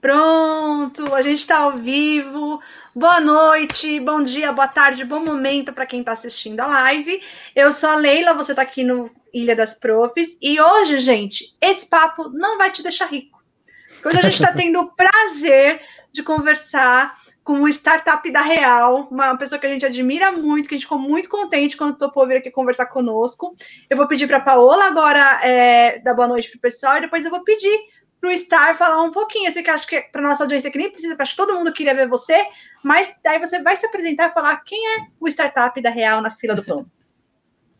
Pronto, a gente está ao vivo. Boa noite, bom dia, boa tarde, bom momento para quem está assistindo a live. Eu sou a Leila, você está aqui no Ilha das Profs. E hoje, gente, esse papo não vai te deixar rico. Hoje a gente está tendo o prazer de conversar com o startup da Real, uma pessoa que a gente admira muito, que a gente ficou muito contente quando topou vir aqui conversar conosco. Eu vou pedir para a Paola agora é, dar boa noite para o pessoal e depois eu vou pedir para o Star falar um pouquinho. Eu sei que acho que para nossa audiência que nem precisa, acho que todo mundo queria ver você, mas daí você vai se apresentar e falar quem é o startup da Real na fila do pão.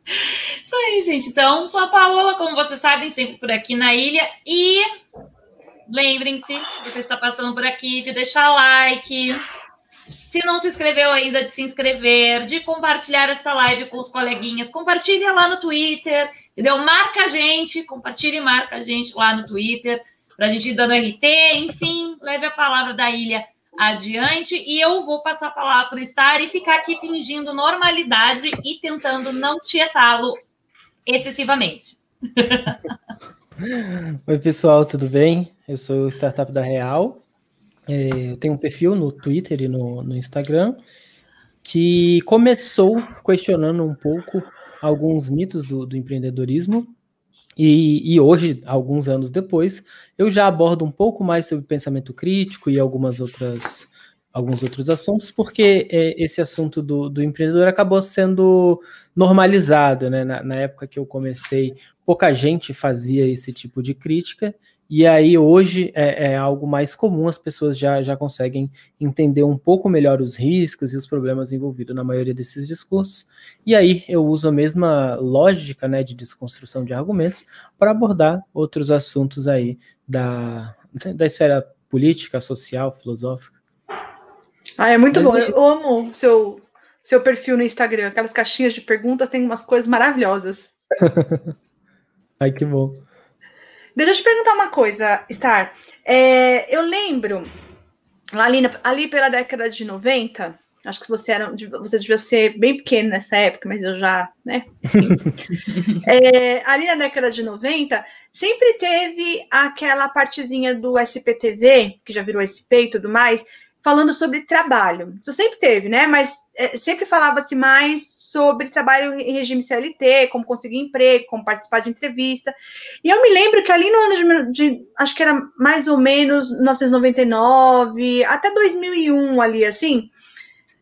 Isso aí, gente. Então, sou a Paola, como vocês sabem, sempre por aqui na ilha. E lembrem-se, se você está passando por aqui, de deixar like. Se não se inscreveu ainda, de se inscrever, de compartilhar esta live com os coleguinhas. Compartilhe lá no Twitter, entendeu? Marca a gente, compartilhe e marca a gente lá no Twitter para a gente ir dando RT, enfim, leve a palavra da ilha adiante e eu vou passar a palavra para o Star e ficar aqui fingindo normalidade e tentando não tietá-lo excessivamente. Oi, pessoal, tudo bem? Eu sou o Startup da Real. É, eu tenho um perfil no Twitter e no, no Instagram que começou questionando um pouco alguns mitos do, do empreendedorismo e, e, hoje, alguns anos depois, eu já abordo um pouco mais sobre pensamento crítico e algumas outras, alguns outros assuntos, porque é, esse assunto do, do, empreendedor acabou sendo normalizado, né? Na, na, época que eu comecei, pouca gente fazia esse tipo de crítica, e aí hoje é, é, algo mais comum, as pessoas já, já conseguem entender um pouco melhor os riscos e os problemas envolvidos na maioria desses discursos. E aí eu uso a mesma lógica né, de desconstrução de argumentos para abordar outros assuntos aí da, da esfera política, social, filosófica. Ah, é muito Mas bom. Eu amo seu, seu perfil no Instagram. Aquelas caixinhas de perguntas tem umas coisas maravilhosas. Ai, que bom. Deixa eu te perguntar uma coisa, Star. É, eu lembro, ali, ali pela década de 90, acho que você era você devia ser bem pequeno nessa época, mas eu já, né? é, ali na década de 90, sempre teve aquela partezinha do SPTV, que já virou SP e tudo mais, falando sobre trabalho. Isso sempre teve, né? Mas é, sempre falava-se mais sobre trabalho em regime CLT, como conseguir emprego, como participar de entrevista. E eu me lembro que ali no ano de, de acho que era mais ou menos 1999 até 2001 ali, assim.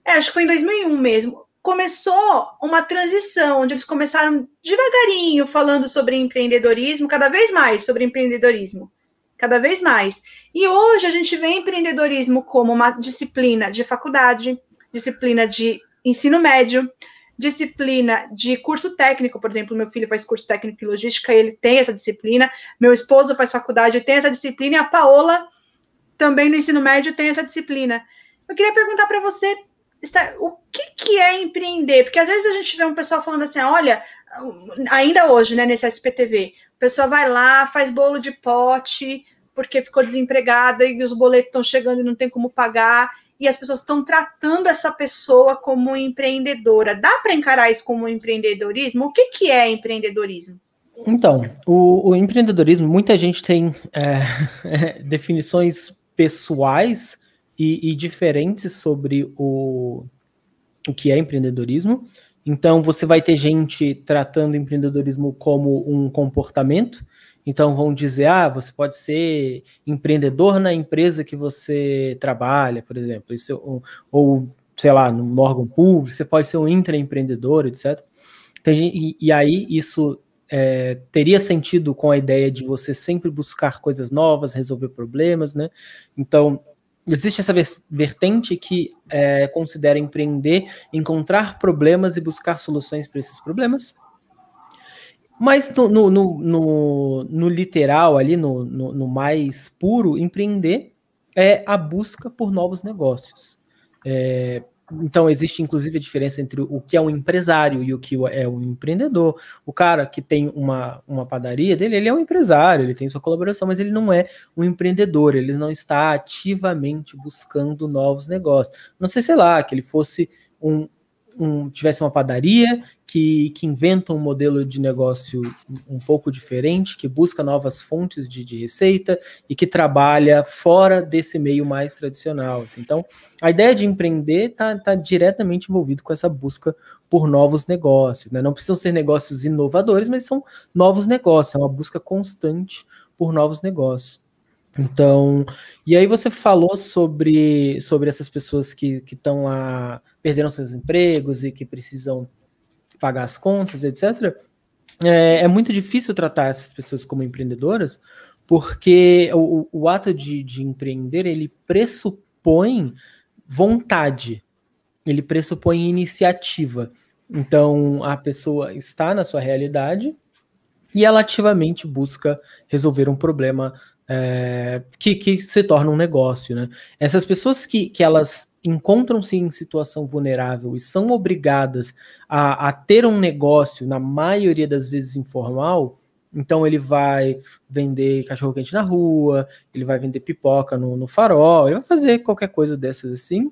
É, acho que foi em 2001 mesmo. Começou uma transição, onde eles começaram devagarinho falando sobre empreendedorismo, cada vez mais sobre empreendedorismo cada vez mais. E hoje a gente vê empreendedorismo como uma disciplina de faculdade, disciplina de ensino médio, disciplina de curso técnico, por exemplo, meu filho faz curso técnico em logística, ele tem essa disciplina, meu esposo faz faculdade, tem essa disciplina, e a Paola também no ensino médio tem essa disciplina. Eu queria perguntar para você o que, que é empreender? Porque às vezes a gente vê um pessoal falando assim, olha, ainda hoje, né, nesse SPTV, a pessoa vai lá, faz bolo de pote, porque ficou desempregada e os boletos estão chegando e não tem como pagar, e as pessoas estão tratando essa pessoa como empreendedora. Dá para encarar isso como empreendedorismo? O que, que é empreendedorismo? Então, o, o empreendedorismo, muita gente tem é, definições pessoais e, e diferentes sobre o, o que é empreendedorismo. Então, você vai ter gente tratando empreendedorismo como um comportamento. Então, vão dizer: ah, você pode ser empreendedor na empresa que você trabalha, por exemplo. Isso, ou, ou sei lá, no órgão público, você pode ser um intraempreendedor, etc. e, e aí, isso é, teria sentido com a ideia de você sempre buscar coisas novas, resolver problemas, né? Então, existe essa vertente que é, considera empreender, encontrar problemas e buscar soluções para esses problemas. Mas no, no, no, no literal, ali, no, no, mais puro, empreender é a busca por novos negócios. É, então, existe inclusive a diferença entre o que é um empresário e o que é um empreendedor. O cara que tem uma, uma padaria dele, ele é um empresário, ele tem sua colaboração, mas ele não é um empreendedor, ele não está ativamente buscando novos negócios. Não sei, sei lá, que ele fosse um, um, tivesse uma padaria que, que inventa um modelo de negócio um pouco diferente, que busca novas fontes de, de receita e que trabalha fora desse meio mais tradicional. Assim. Então, a ideia de empreender está tá diretamente envolvido com essa busca por novos negócios. Né? Não precisam ser negócios inovadores, mas são novos negócios, é uma busca constante por novos negócios. Então, e aí você falou sobre, sobre essas pessoas que estão lá, perderam seus empregos e que precisam pagar as contas, etc. É, é muito difícil tratar essas pessoas como empreendedoras, porque o, o ato de, de empreender, ele pressupõe vontade, ele pressupõe iniciativa. Então, a pessoa está na sua realidade e ela ativamente busca resolver um problema é, que, que se torna um negócio, né? Essas pessoas que, que elas encontram-se em situação vulnerável e são obrigadas a, a ter um negócio, na maioria das vezes informal, então ele vai vender cachorro quente na rua, ele vai vender pipoca no, no farol, ele vai fazer qualquer coisa dessas assim.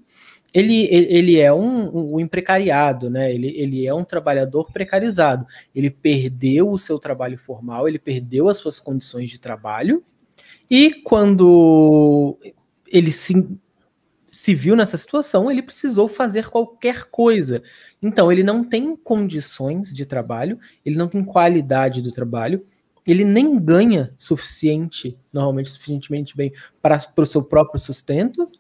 Ele, ele, ele é um, um, imprecariado, né? Ele, ele é um trabalhador precarizado. Ele perdeu o seu trabalho formal, ele perdeu as suas condições de trabalho, e quando ele se, se viu nessa situação, ele precisou fazer qualquer coisa. Então, ele não tem condições de trabalho, ele não tem qualidade do trabalho, ele nem ganha suficiente, normalmente suficientemente bem, para o seu próprio sustento,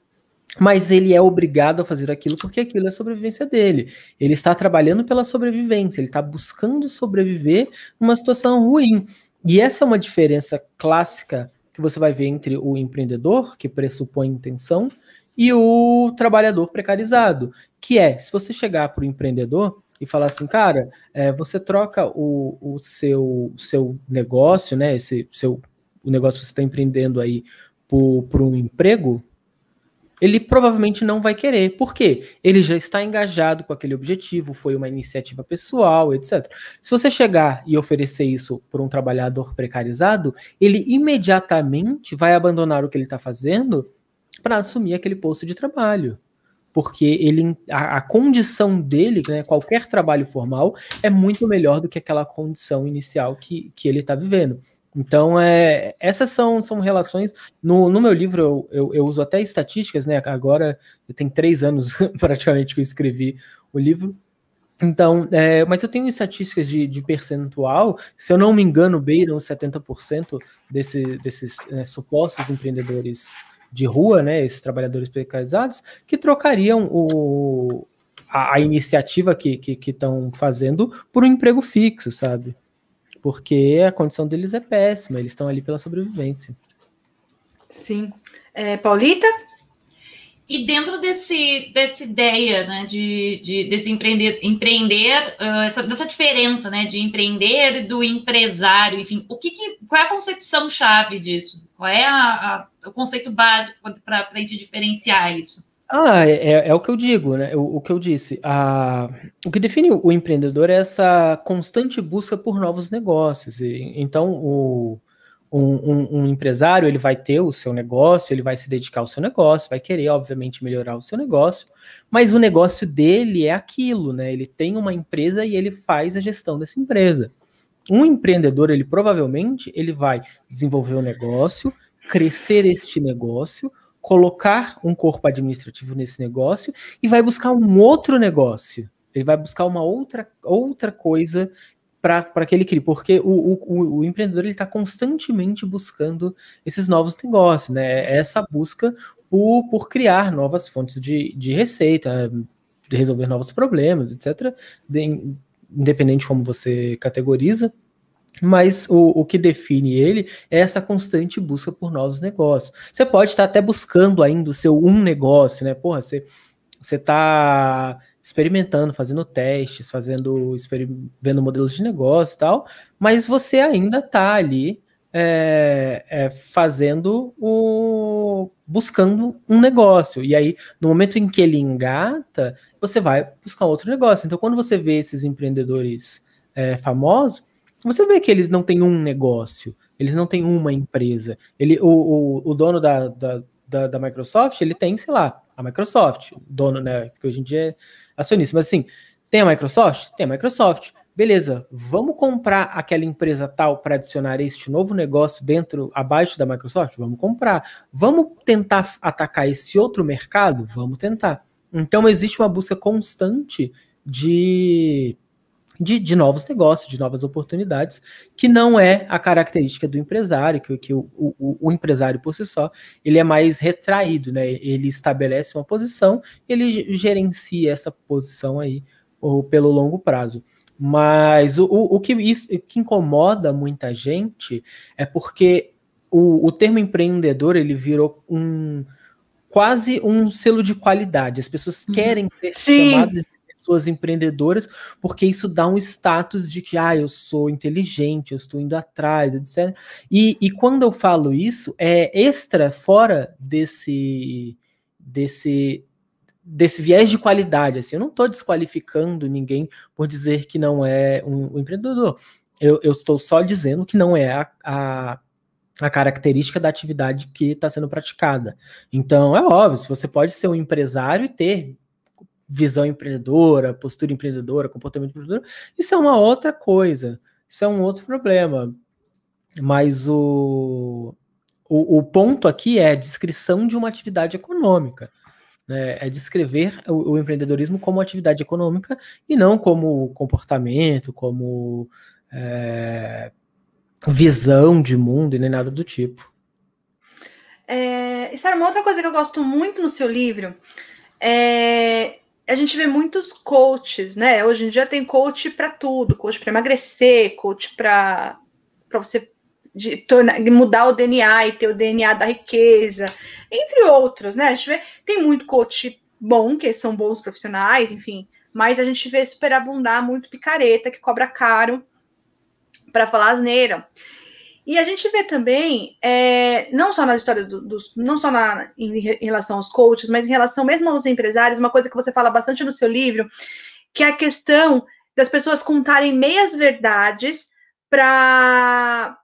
mas ele é obrigado a fazer aquilo porque aquilo é a sobrevivência dele. Ele está trabalhando pela sobrevivência, ele está buscando sobreviver numa situação ruim. E essa é uma diferença clássica que você vai ver entre o empreendedor, que pressupõe intenção, e o trabalhador precarizado, que é, se você chegar para o empreendedor e falar assim, cara, é, você troca o, o seu, seu negócio, né, esse seu, o negócio que você está empreendendo aí por, por um emprego, ele provavelmente não vai querer. Por quê? Ele já está engajado com aquele objetivo, foi uma iniciativa pessoal, etc. Se você chegar e oferecer isso por um trabalhador precarizado, ele imediatamente vai abandonar o que ele está fazendo para assumir aquele posto de trabalho. Porque ele, a, a condição dele, né, qualquer trabalho formal, é muito melhor do que aquela condição inicial que, que ele está vivendo. Então, é, essas são, são relações. No, no meu livro, eu, eu, eu, uso até estatísticas, né? Agora, tem três anos praticamente que eu escrevi o livro. Então, é, mas eu tenho estatísticas de, de, percentual, se eu não me engano, beiram 70% desse, desses né, supostos empreendedores de rua, né? Esses trabalhadores precarizados, que trocariam o, a, a iniciativa que estão fazendo por um emprego fixo, sabe? Porque a condição deles é péssima, eles estão ali pela sobrevivência. Sim. É, Paulita? E dentro desse, dessa ideia, né, de, de desse empreender, empreender uh, essa, dessa diferença, né, de empreender e do empresário, enfim, o que, que qual é a concepção chave disso? Qual é a, a, o conceito básico para a gente diferenciar isso? Ah, é, é, é, o que eu digo, né? O, o que eu disse. O que define o empreendedor é essa constante busca por novos negócios. E, então, o, um, um, um, empresário ele vai ter o seu negócio, ele vai se dedicar ao seu negócio, vai querer, obviamente, melhorar o seu negócio, mas o negócio dele é aquilo, né? Ele tem uma empresa e ele faz a gestão dessa empresa. Um empreendedor, ele provavelmente ele vai desenvolver o um negócio, crescer este negócio, colocar um corpo administrativo nesse negócio e vai buscar um outro negócio. Ele vai buscar uma outra, outra coisa para que ele crie, porque o, o, o empreendedor está constantemente buscando esses novos negócios, né? É essa busca por, por criar novas fontes de, de receita, de resolver novos problemas, etc. De, independente de como você categoriza. Mas o, o que define ele é essa constante busca por novos negócios. Você pode estar até buscando ainda o seu um negócio, né? Porra, você você está experimentando, fazendo testes, fazendo, vendo modelos de negócio e tal, mas você ainda está ali é, é, fazendo o. buscando um negócio. E aí, no momento em que ele engata, você vai buscar outro negócio. Então, quando você vê esses empreendedores é, famosos, você vê que eles não têm um negócio, eles não têm uma empresa. Ele, o, o, o dono da, da, da, da, Microsoft, ele tem, sei lá, a Microsoft, dono, né? Porque hoje em dia é acionista, mas assim, Tem a Microsoft? Tem a Microsoft. Beleza, vamos comprar aquela empresa tal para adicionar este novo negócio dentro, abaixo da Microsoft? Vamos comprar. Vamos tentar atacar esse outro mercado? Vamos tentar. Então existe uma busca constante de de, de, novos negócios, de novas oportunidades, que não é a característica do empresário, que, que o, o, o, empresário por si só, ele é mais retraído, né? Ele estabelece uma posição, ele gerencia essa posição aí ou pelo longo prazo. Mas o, o, que, isso, que incomoda muita gente é porque o, o termo empreendedor ele virou um quase um selo de qualidade. As pessoas uhum. querem ser Sim. chamadas pessoas empreendedoras, porque isso dá um status de que, ah, eu sou inteligente, eu estou indo atrás, etc. E, e quando eu falo isso, é extra fora desse, desse, desse viés de qualidade. Assim, eu não estou desqualificando ninguém por dizer que não é um, um empreendedor. Eu, eu, estou só dizendo que não é a, a, a característica da atividade que está sendo praticada. Então, é óbvio, você pode ser um empresário e ter visão empreendedora, postura empreendedora, comportamento empreendedor, isso é uma outra coisa, isso é um outro problema. Mas o, o, o ponto aqui é a descrição de uma atividade econômica. Né? É descrever o, o, empreendedorismo como atividade econômica e não como comportamento, como é, visão de mundo e nem nada do tipo. É, uma outra coisa que eu gosto muito no seu livro. É, a gente vê muitos coaches, né? Hoje em dia tem coach para tudo, coach para emagrecer, coach para você de, tornar, mudar o DNA e ter o DNA da riqueza, entre outros, né? A gente vê, tem muito coach bom, que são bons profissionais, enfim, mas a gente vê superabundar muito picareta que cobra caro para falar asneira. E a gente vê também, é, não só nas histórias dos, do, não só na, em, em, relação aos coaches, mas em relação mesmo aos empresários, uma coisa que você fala bastante no seu livro, que é a questão das pessoas contarem meias verdades para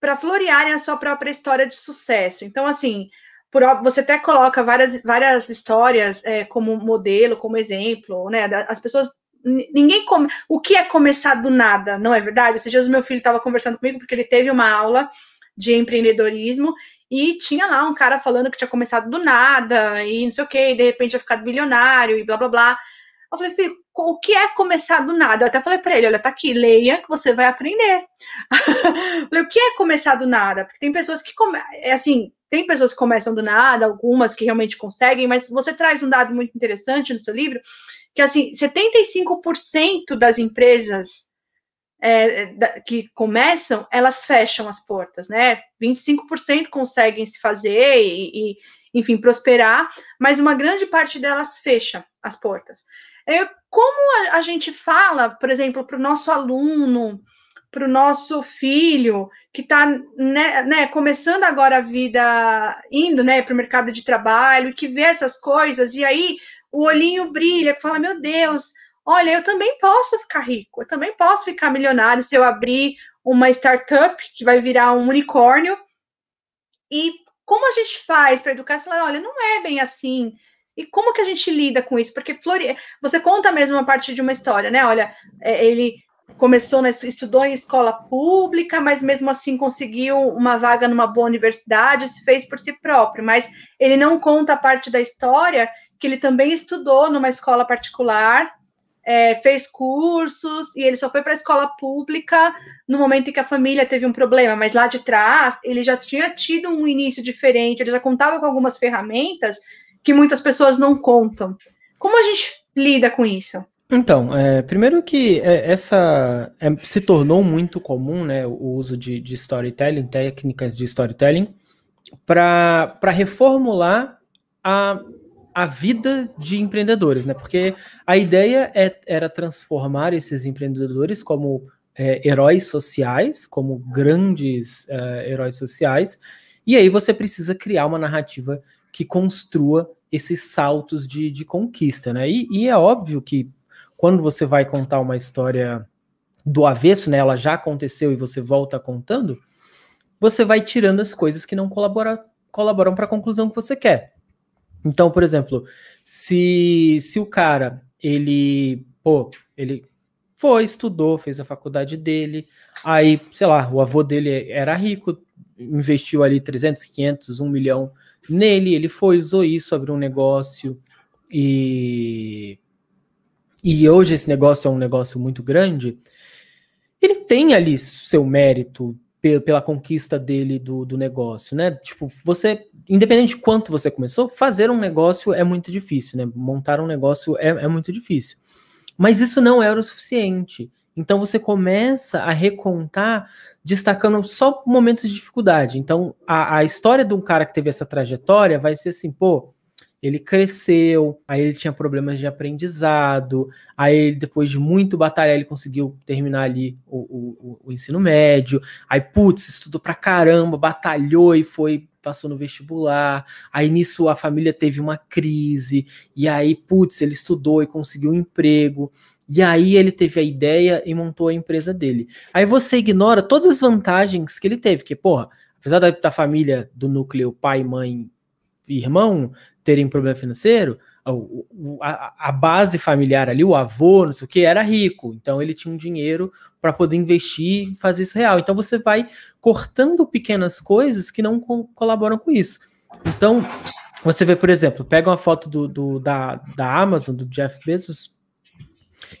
para florearem a sua própria história de sucesso. Então, assim, por, você até coloca várias, várias histórias é, como modelo, como exemplo, né? As pessoas ninguém come. O que é começar do nada, não é verdade? Esses dias o meu filho estava conversando comigo porque ele teve uma aula de empreendedorismo e tinha lá um cara falando que tinha começado do nada e não sei o que, de repente tinha ficado bilionário e blá blá blá. Eu falei, filho, o que é começar do nada? Eu até falei para ele, olha, tá aqui, leia que você vai aprender. falei, o que é começar do nada? Porque tem pessoas que come... é assim, tem pessoas que começam do nada, algumas que realmente conseguem, mas você traz um dado muito interessante no seu livro, que assim, 75% das empresas é, que começam, elas fecham as portas, né? 25% conseguem se fazer e, e, enfim, prosperar, mas uma grande parte delas fecha as portas. É, como a, a gente fala, por exemplo, para o nosso aluno, para o nosso filho que está né, né, começando agora a vida, indo né, para o mercado de trabalho, que vê essas coisas, e aí o olhinho brilha, fala: Meu Deus, olha, eu também posso ficar rico, eu também posso ficar milionário se eu abrir uma startup que vai virar um unicórnio. E como a gente faz para educar? Falar: Olha, não é bem assim. E como que a gente lida com isso? Porque Flori... você conta mesmo uma parte de uma história, né? Olha, é, ele começou, estudou em escola pública, mas mesmo assim conseguiu uma vaga numa boa universidade, se fez por si próprio, mas ele não conta a parte da história que ele também estudou numa escola particular, é, fez cursos e ele só foi para a escola pública no momento em que a família teve um problema, mas lá de trás ele já tinha tido um início diferente, ele já contava com algumas ferramentas que muitas pessoas não contam. Como a gente lida com isso? Então, é, primeiro que é, essa é, se tornou muito comum, né, o uso de, de storytelling, técnicas de storytelling, para reformular a a vida de empreendedores, né? Porque a ideia é, era transformar esses empreendedores como é, heróis sociais, como grandes é, heróis sociais, e aí você precisa criar uma narrativa que construa esses saltos de, de conquista, né? E, e, é óbvio que quando você vai contar uma história do avesso, né? Ela já aconteceu e você volta contando, você vai tirando as coisas que não colabora, colaboram para a conclusão que você quer. Então, por exemplo, se, se o cara ele pô, ele foi, estudou, fez a faculdade dele, aí, sei lá, o avô dele era rico, investiu ali 300, 500, 1 milhão nele, ele foi, usou isso, abriu um negócio e e hoje esse negócio é um negócio muito grande, ele tem ali seu mérito pela conquista dele do, do negócio, né? Tipo, você, independente de quanto você começou, fazer um negócio é muito difícil, né? Montar um negócio é, é muito difícil. Mas isso não era o suficiente. Então você começa a recontar destacando só momentos de dificuldade. Então a, a história de um cara que teve essa trajetória vai ser assim, pô, ele cresceu, aí ele tinha problemas de aprendizado, aí ele, depois de muito batalhar, ele conseguiu terminar ali o, o, o ensino médio, aí, putz, estudou pra caramba, batalhou e foi, passou no vestibular, aí nisso a família teve uma crise, e aí, putz, ele estudou e conseguiu um emprego, e aí ele teve a ideia e montou a empresa dele. Aí você ignora todas as vantagens que ele teve, que, porra, apesar da, da família do núcleo pai, mãe irmão, terem problema financeiro, a, a, base familiar ali, o avô, não sei o que, era rico. Então ele tinha um dinheiro para poder investir e fazer isso real. Então você vai cortando pequenas coisas que não co colaboram com isso. Então, você vê, por exemplo, pega uma foto do, do, da, da Amazon, do Jeff Bezos,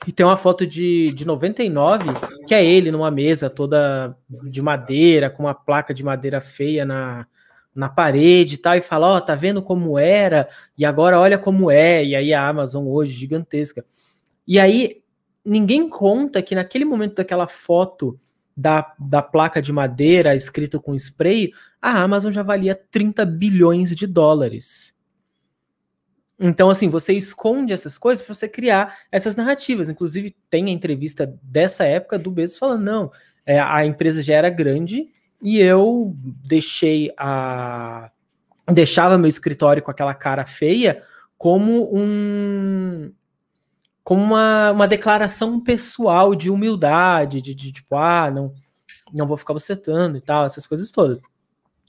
e tem uma foto de, de 99, que é ele numa mesa toda de madeira, com uma placa de madeira feia na, na parede e tal, e fala, ó, oh, tá vendo como era, e agora olha como é, e aí a Amazon hoje gigantesca. E aí ninguém conta que naquele momento daquela foto da, da placa de madeira escrito com spray, a Amazon já valia 30 bilhões de dólares. Então, assim, você esconde essas coisas para você criar essas narrativas. Inclusive, tem a entrevista dessa época do Bezos falando: não, é, a empresa já era grande e eu deixei a deixava meu escritório com aquela cara feia como um como uma, uma declaração pessoal de humildade, de, de tipo, ah, não, não vou ficar bocetando e tal, essas coisas todas.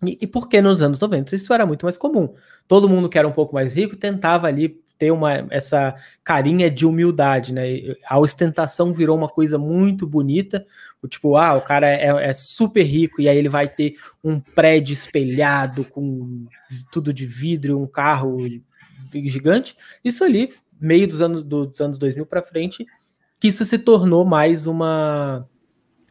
E, e porque nos anos 90 isso era muito mais comum. Todo mundo que era um pouco mais rico tentava ali ter uma, essa carinha de humildade, né? A ostentação virou uma coisa muito bonita. O tipo, ah, o cara é, é super rico e aí ele vai ter um prédio espelhado com tudo de vidro, um carro gigante. Isso ali, meio dos anos, dos anos 2000 para frente, que isso se tornou mais uma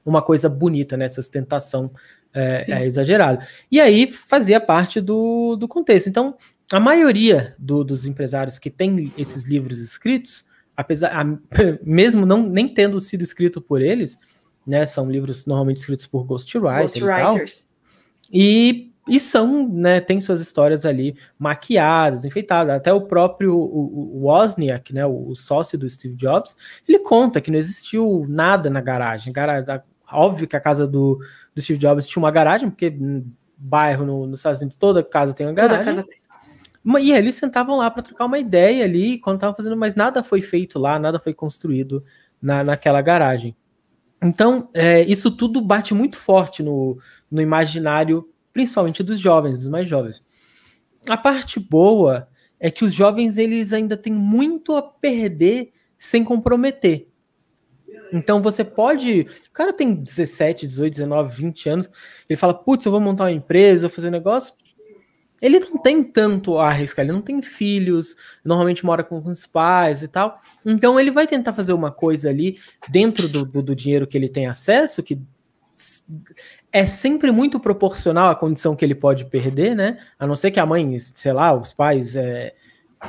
uma coisa bonita, né? Essa ostentação é, é exagerada. E aí fazia parte do, do contexto. Então, a maioria do, dos empresários que tem esses livros escritos, apesar a, mesmo não nem tendo sido escrito por eles, né, são livros normalmente escritos por ghostwriters Ghost e tal, e, e são, né, tem suas histórias ali maquiadas, enfeitadas, até o próprio o, o Wozniak, né, o, o, sócio do Steve Jobs, ele conta que não existiu nada na garagem, garagem óbvio que a casa do, do Steve Jobs tinha uma garagem, porque bairro no, nos Estados Unidos toda casa tem uma garagem, casa tem. E eles sentavam lá para trocar uma ideia ali quando estavam fazendo, mas nada foi feito lá, nada foi construído na, naquela garagem. Então, é, isso tudo bate muito forte no, no imaginário, principalmente dos jovens, dos mais jovens. A parte boa é que os jovens eles ainda têm muito a perder sem comprometer. Então você pode. O cara tem 17, 18, 19, 20 anos. Ele fala: Putz, eu vou montar uma empresa, vou fazer um negócio ele não tem tanto a arriscar, ele não tem filhos, normalmente mora com os pais e tal. Então ele vai tentar fazer uma coisa ali dentro do, do, do, dinheiro que ele tem acesso, que é sempre muito proporcional à condição que ele pode perder, né? A não ser que a mãe, sei lá, os pais é,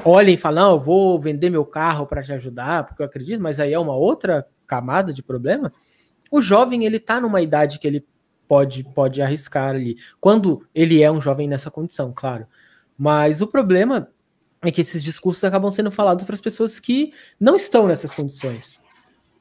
olhem e falem, não, eu vou vender meu carro para te ajudar, porque eu acredito, mas aí é uma outra camada de problema. O jovem, ele tá numa idade que ele pode, pode arriscar ali. Quando ele é um jovem nessa condição, claro. Mas o problema é que esses discursos acabam sendo falados para as pessoas que não estão nessas condições.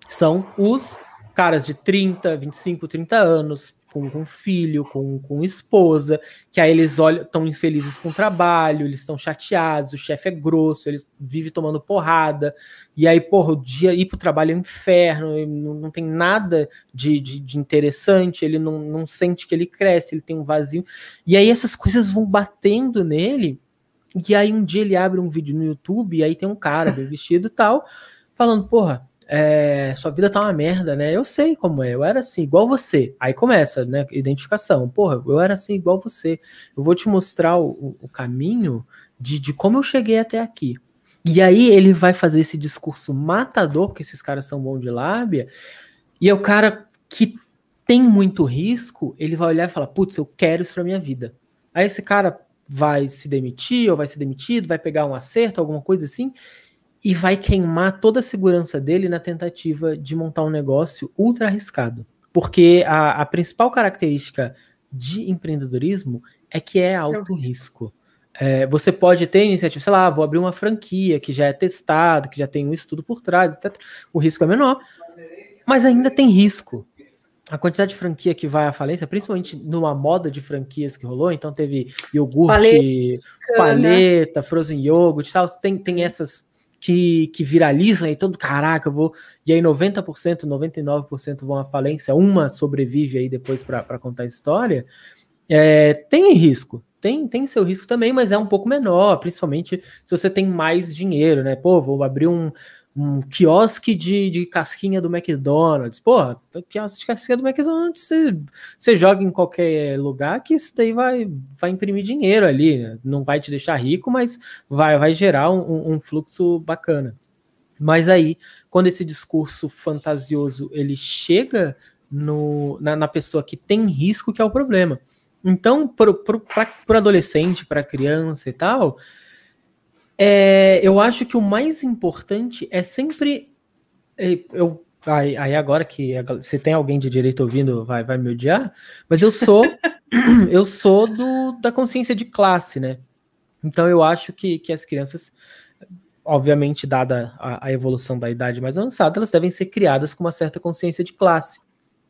São os caras de 30, 25, 30 anos, com, com filho, com, com esposa, que aí eles olham, estão infelizes com o trabalho, eles estão chateados, o chefe é grosso, ele vive tomando porrada, e aí, porra, o dia ir pro trabalho é um inferno, não, não tem nada de, de, de, interessante, ele não, não sente que ele cresce, ele tem um vazio, e aí essas coisas vão batendo nele, e aí um dia ele abre um vídeo no YouTube, e aí tem um cara bem vestido e tal, falando, porra, é, sua vida tá uma merda, né? Eu sei como é, eu era assim, igual você. Aí começa, né? Identificação. Porra, eu era assim, igual você. Eu vou te mostrar o, o caminho de, de como eu cheguei até aqui. E aí ele vai fazer esse discurso matador, porque esses caras são bons de lábia, e é o cara que tem muito risco, ele vai olhar e falar: putz, eu quero isso pra minha vida. Aí esse cara vai se demitir, ou vai ser demitido, vai pegar um acerto, alguma coisa assim, e vai queimar toda a segurança dele na tentativa de montar um negócio ultra arriscado. Porque a, a principal característica de empreendedorismo é que é alto risco. É, você pode ter iniciativa, sei lá, vou abrir uma franquia que já é testado, que já tem um estudo por trás, etc. O risco é menor, mas ainda tem risco a quantidade de franquia que vai à falência, principalmente numa moda de franquias que rolou, então teve iogurte, paleta, paleta frozen yogurt tal, tem, tem essas que, que viralizam e todo, caraca, eu vou. E aí 90%, 99% vão à falência, uma sobrevive aí depois para contar a história. É, tem risco, tem, tem seu risco também, mas é um pouco menor, principalmente se você tem mais dinheiro, né? Pô, vou abrir um um quiosque de, de casquinha do McDonald's. Porra, quiosque de casquinha do McDonald's você, você joga em qualquer lugar que isso daí vai, vai imprimir dinheiro ali. Né? Não vai te deixar rico, mas vai, vai gerar um, um fluxo bacana. Mas aí, quando esse discurso fantasioso ele chega no, na, na pessoa que tem risco, que é o problema. Então, para o adolescente, para criança e tal, é, eu acho que o mais importante é sempre. É, eu, aí, aí agora que se tem alguém de direito ouvindo, vai, vai me odiar, mas eu sou eu sou do, da consciência de classe, né? Então eu acho que, que as crianças, obviamente, dada a, a evolução da idade mais avançada, elas devem ser criadas com uma certa consciência de classe.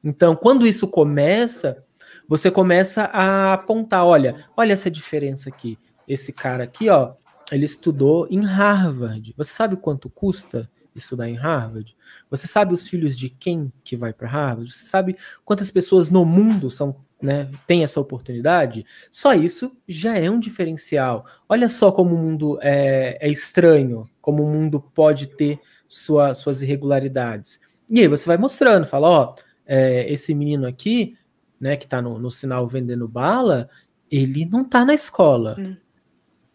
Então, quando isso começa, você começa a apontar, olha, olha essa diferença aqui. Esse cara aqui, ó, ele estudou em Harvard. Você sabe quanto custa estudar em Harvard? Você sabe os filhos de quem que vai para Harvard? Você sabe quantas pessoas no mundo são, né, têm essa oportunidade? Só isso já é um diferencial. Olha só como o mundo é, é estranho, como o mundo pode ter sua, suas irregularidades. E aí você vai mostrando, fala, ó, é, esse menino aqui, né, que está no, no sinal vendendo bala, ele não está na escola. Hum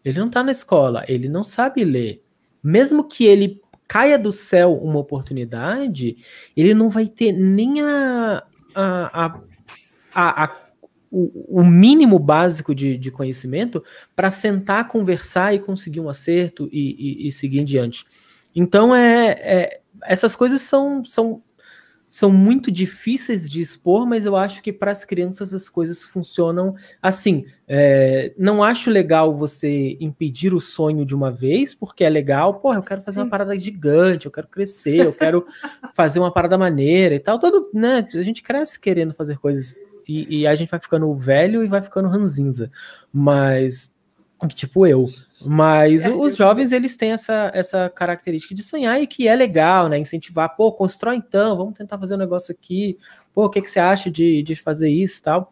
ele não está na escola, ele não sabe ler. Mesmo que ele caia do céu uma oportunidade, ele não vai ter nem a, a, a, a, a o, o, mínimo básico de, de conhecimento para sentar, conversar e conseguir um acerto e, e, e seguir em diante. Então, é, é, essas coisas são, são são muito difíceis de expor, mas eu acho que para as crianças as coisas funcionam assim. É, não acho legal você impedir o sonho de uma vez, porque é legal, porra, eu quero fazer uma parada gigante, eu quero crescer, eu quero fazer uma parada maneira e tal. Todo, né, a gente cresce querendo fazer coisas e, e a gente vai ficando velho e vai ficando ranzinza. Mas tipo eu. Mas é, os jovens, eles têm essa, essa característica de sonhar e que é legal, né? Incentivar, pô, constrói então, vamos tentar fazer um negócio aqui. Pô, o que, que você acha de, de fazer isso e tal?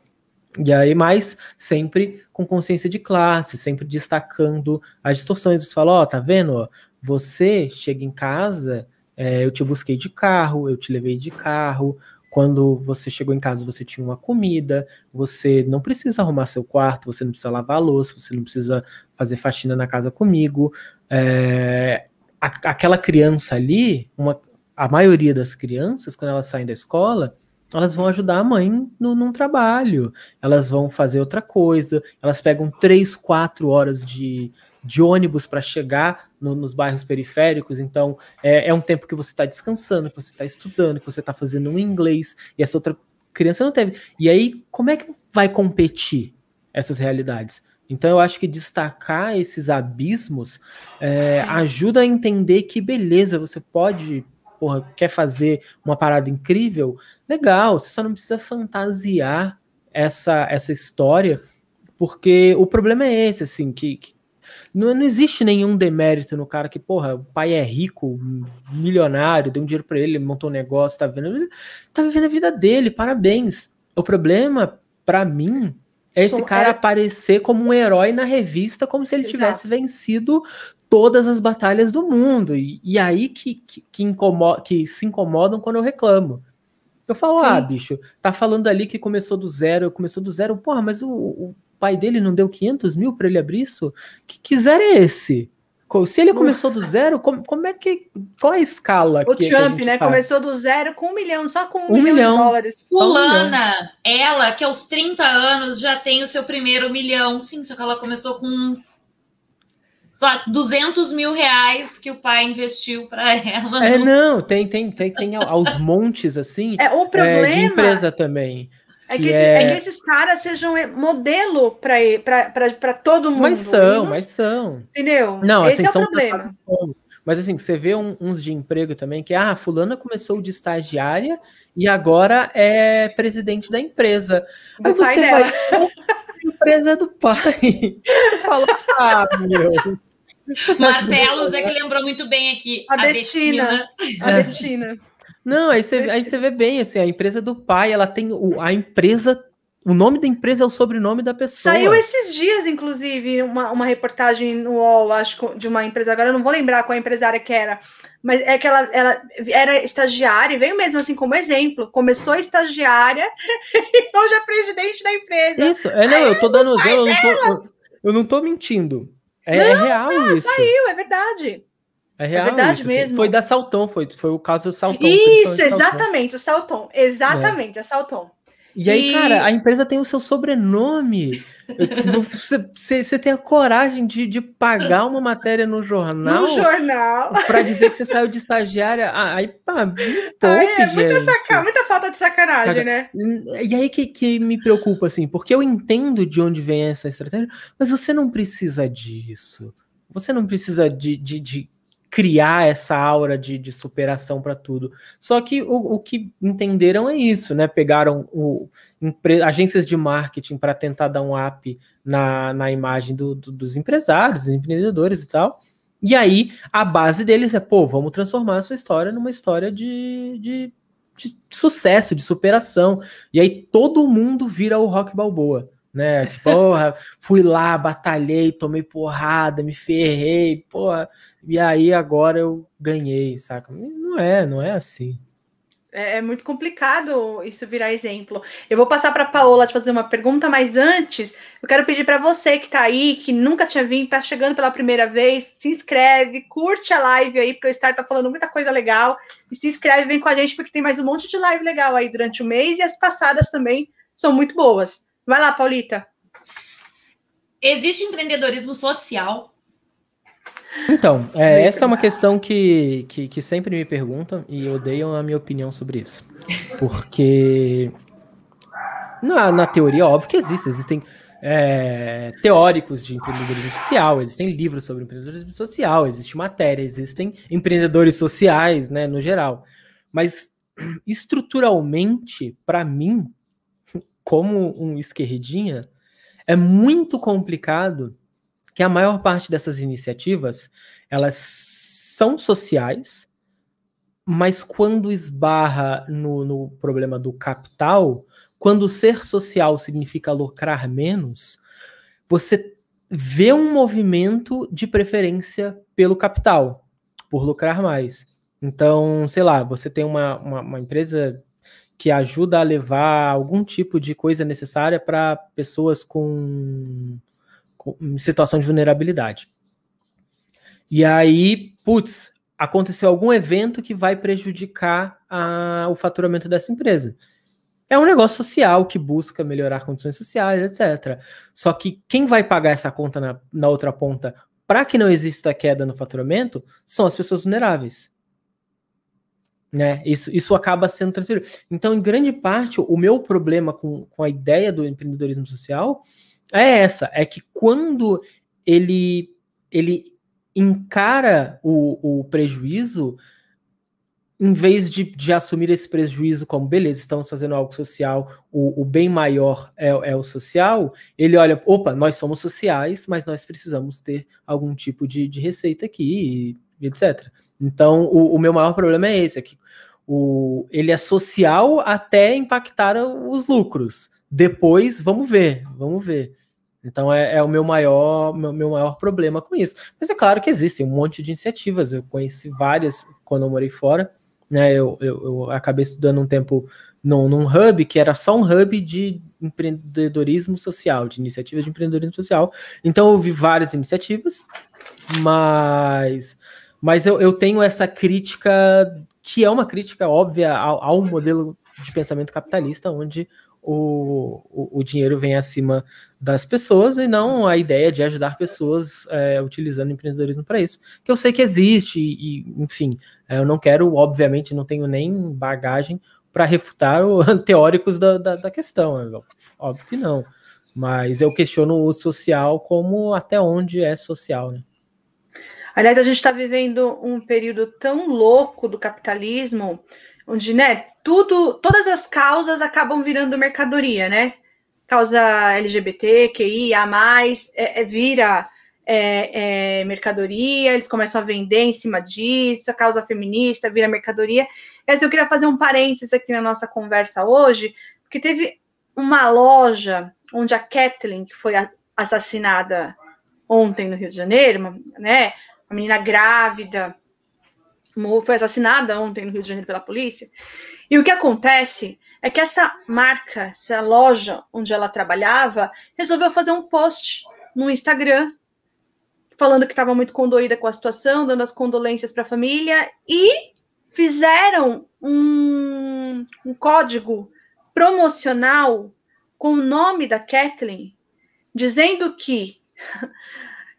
E aí, mais sempre com consciência de classe, sempre destacando as distorções. Você fala, ó, oh, tá vendo? Você chega em casa, é, eu te busquei de carro, eu te levei de carro, quando você chegou em casa, você tinha uma comida, você não precisa arrumar seu quarto, você não precisa lavar a louça, você não precisa fazer faxina na casa comigo. É, a, aquela criança ali, uma, a maioria das crianças, quando elas saem da escola, elas vão ajudar a mãe no, num trabalho, elas vão fazer outra coisa, elas pegam três, quatro horas de, de ônibus para chegar no, nos bairros periféricos, então é, é um tempo que você está descansando, que você está estudando, que você está fazendo um inglês, e essa outra criança não teve. E aí, como é que vai competir essas realidades? Então eu acho que destacar esses abismos é, ajuda a entender que beleza, você pode, porra, quer fazer uma parada incrível, legal, você só não precisa fantasiar essa, essa história, porque o problema é esse, assim, que, que não, não existe nenhum demérito no cara que, porra, o pai é rico, milionário, deu um dinheiro para ele, montou um negócio, tá vendo, tá vivendo a vida dele, parabéns. O problema, para mim, é esse cara é... aparecer como um herói na revista, como se ele Exato. tivesse vencido todas as batalhas do mundo. E, e aí que, que, que, incomoda, que se incomodam quando eu reclamo. Eu falo, ah, Sim. ah, bicho, tá falando ali que começou do zero, começou do zero, porra, mas o, o pai dele não deu 500 mil para ele abrir isso? Que, zero é esse? Se ele começou do zero, como, como é que. Qual a escala? O que, Trump, que né? Faz? Começou do zero com um milhão, só com um, um milhão, milhão, de dólares. Fulana, um ela, que aos 30 anos já tem o seu primeiro milhão. Sim, só que ela começou com 200 mil reais que o pai investiu para ela. É, não, tem, tem, tem, tem aos montes, assim. É, o problema. É, de empresa também. É que, que, é... é... que esses caras sejam modelo para todo mundo. Mas são, mas são. Entendeu? Não, Esse assim, é o são problema. Mas assim, você vê um, uns de emprego também que, ah, fulana começou de estagiária e agora é presidente da empresa. Do Aí você vai. empresa do pai. Você fala, ah, meu. Marcelo, Zé que lembrou muito bem aqui. A, a Betina. Betina. A Betina. Não, aí você, aí você vê bem, assim, a empresa do pai, ela tem o, a empresa, o nome da empresa é o sobrenome da pessoa. Saiu esses dias, inclusive, uma, uma reportagem no UOL, acho, de uma empresa, agora eu não vou lembrar qual empresária que era, mas é que ela, ela era estagiária, e veio mesmo assim como exemplo, começou estagiária e hoje é presidente da empresa. Isso, é, não, eu tô dando, eu não tô, eu, não tô mentindo. É, é não, é real não, isso. Saiu, é verdade. É, é real é verdade isso, assim. mesmo. Assim. Foi da Salton, foi, foi o caso do Salton. Isso, exatamente, o Salton. Exatamente, é. a Salton. E aí, cara, a empresa tem o seu sobrenome. Você, tem a coragem de, de pagar uma matéria no jornal. No jornal. Para dizer que você saiu de estagiária. Ah, aí, pá, me poupe, é muita, saca, muita falta de sacanagem, né? E aí que, que me preocupa, assim, porque eu entendo de onde vem essa estratégia, mas você não precisa disso. Você não precisa de, de, de criar essa aura de, de superação para tudo. Só que o, o, que entenderam é isso, né? Pegaram o, agências de marketing para tentar dar um up na, na imagem do, do, dos empresários, dos empreendedores e tal. E aí a base deles é, pô, vamos transformar a sua história numa história de, de, de sucesso, de superação. E aí todo mundo vira o Rock Balboa né? Tipo, porra, fui lá, batalhei, tomei porrada, me ferrei, porra, e aí agora eu ganhei, saca? Não é, não é assim. É, é muito complicado isso virar exemplo. Eu vou passar para Paola te fazer uma pergunta, mas antes, eu quero pedir para você que está aí, que nunca tinha vindo, está chegando pela primeira vez, se inscreve, curte a live aí, porque o Star tá falando muita coisa legal, e se inscreve, vem com a gente, porque tem mais um monte de live legal aí durante o mês, e as passadas também são muito boas. Vai lá, Paulita. Existe empreendedorismo social? Então, é, essa é uma questão que, que, que, sempre me perguntam e odeiam a minha opinião sobre isso. Porque na, na teoria, óbvio que existe, existem é, teóricos de empreendedorismo social, existem livros sobre empreendedorismo social, existe matéria, existem empreendedores sociais, né, no geral. Mas estruturalmente, para mim, como um esquerdinha, é muito complicado que a maior parte dessas iniciativas elas são sociais, mas quando esbarra no, no problema do capital, quando ser social significa lucrar menos, você vê um movimento de preferência pelo capital, por lucrar mais. Então, sei lá, você tem uma, uma, uma empresa que ajuda a levar algum tipo de coisa necessária para pessoas com, com situação de vulnerabilidade. E aí, putz, aconteceu algum evento que vai prejudicar a, o faturamento dessa empresa. É um negócio social que busca melhorar condições sociais, etc. Só que quem vai pagar essa conta na, na outra ponta para que não exista queda no faturamento são as pessoas vulneráveis. Né? Isso, isso acaba sendo transferido. Então, em grande parte, o meu problema com, com a ideia do empreendedorismo social é essa: é que quando ele, ele encara o, o prejuízo, em vez de, de assumir esse prejuízo como, beleza, estamos fazendo algo social, o, o bem maior é, é, o social, ele olha, opa, nós somos sociais, mas nós precisamos ter algum tipo de, de receita aqui, etc. Então, o, o, meu maior problema é esse, é que o, ele é social até impactar os lucros. Depois, vamos ver, vamos ver. Então é, é o meu maior, meu, meu, maior problema com isso. Mas é claro que existem um monte de iniciativas. Eu conheci várias quando eu morei fora. Né? Eu, eu, eu acabei estudando um tempo num, num hub que era só um hub de empreendedorismo social, de iniciativas de empreendedorismo social. Então eu vi várias iniciativas, mas, mas eu, eu tenho essa crítica, que é uma crítica óbvia ao, ao modelo de pensamento capitalista, onde o, o, o, dinheiro vem acima das pessoas e não a ideia de ajudar pessoas é, utilizando empreendedorismo para isso. Que eu sei que existe, e, e enfim, é, eu não quero, obviamente, não tenho nem bagagem para refutar os teóricos da, da, da questão. É, óbvio que não. Mas eu questiono o social como até onde é social, né? Aliás, a gente está vivendo um período tão louco do capitalismo, onde, né, tudo, todas as causas acabam virando mercadoria, né? Causa LGBT, QI, A é, é vira é, é, mercadoria, eles começam a vender em cima disso, a causa feminista vira mercadoria. Eu queria fazer um parênteses aqui na nossa conversa hoje, porque teve uma loja onde a Kathleen, que foi assassinada ontem no Rio de Janeiro, né? Uma menina grávida, foi assassinada ontem no Rio de Janeiro pela polícia. E o que acontece é que essa marca, essa loja onde ela trabalhava, resolveu fazer um post no Instagram falando que estava muito condoída com a situação, dando as condolências para a família e fizeram um, um código promocional com o nome da Kathleen, dizendo que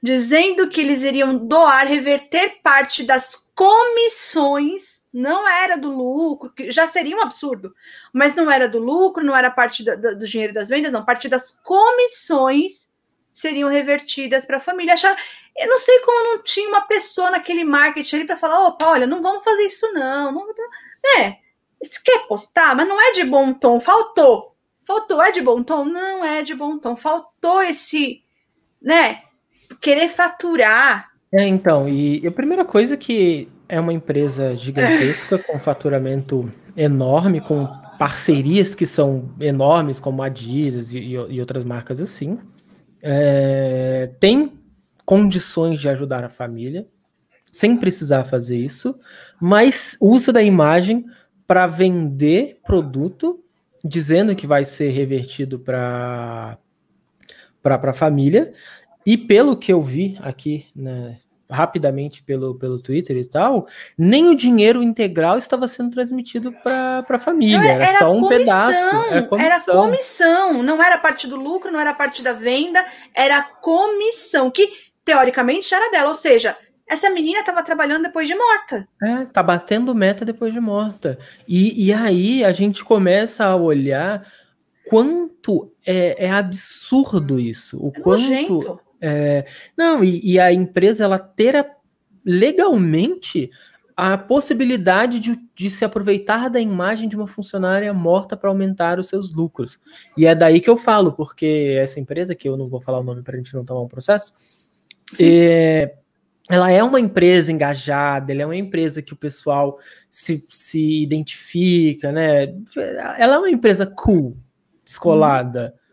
dizendo que eles iriam doar, reverter parte das comissões, não era do lucro, que já seria um absurdo, mas não era do lucro, não era parte do, dinheiro das vendas, não, parte das comissões seriam revertidas para a família. Achar, eu não sei como não tinha uma pessoa naquele marketing ali para falar, opa, olha, não vamos fazer isso não, não é, você quer postar, mas não é de bom tom, faltou, faltou, é de bom tom? Não é de bom tom, faltou esse, né, querer faturar, é, então, e a primeira coisa que é uma empresa gigantesca, com faturamento enorme, com parcerias que são enormes, como Adidas e, e outras marcas assim. É, tem condições de ajudar a família, sem precisar fazer isso, mas usa da imagem para vender produto, dizendo que vai ser revertido para para a família. E pelo que eu vi aqui né, rapidamente pelo, pelo Twitter e tal, nem o dinheiro integral estava sendo transmitido para a família, era, era, só um comissão, pedaço. Era comissão. era comissão, não era parte do lucro, não era parte da venda, era comissão, que teoricamente já era dela, ou seja, essa menina estava trabalhando depois de morta. É, tá batendo meta depois de morta. E, e aí a gente começa a olhar quanto é, é absurdo isso, o é quanto nojento. É, não, e, e, a empresa ela ter legalmente a possibilidade de, de, se aproveitar da imagem de uma funcionária morta para aumentar os seus lucros. E é daí que eu falo, porque essa empresa, que eu não vou falar o nome para a gente não tomar um processo, é, ela é uma empresa engajada, ela é uma empresa que o pessoal se, se identifica, né? Ela é uma empresa cool, descolada. Hum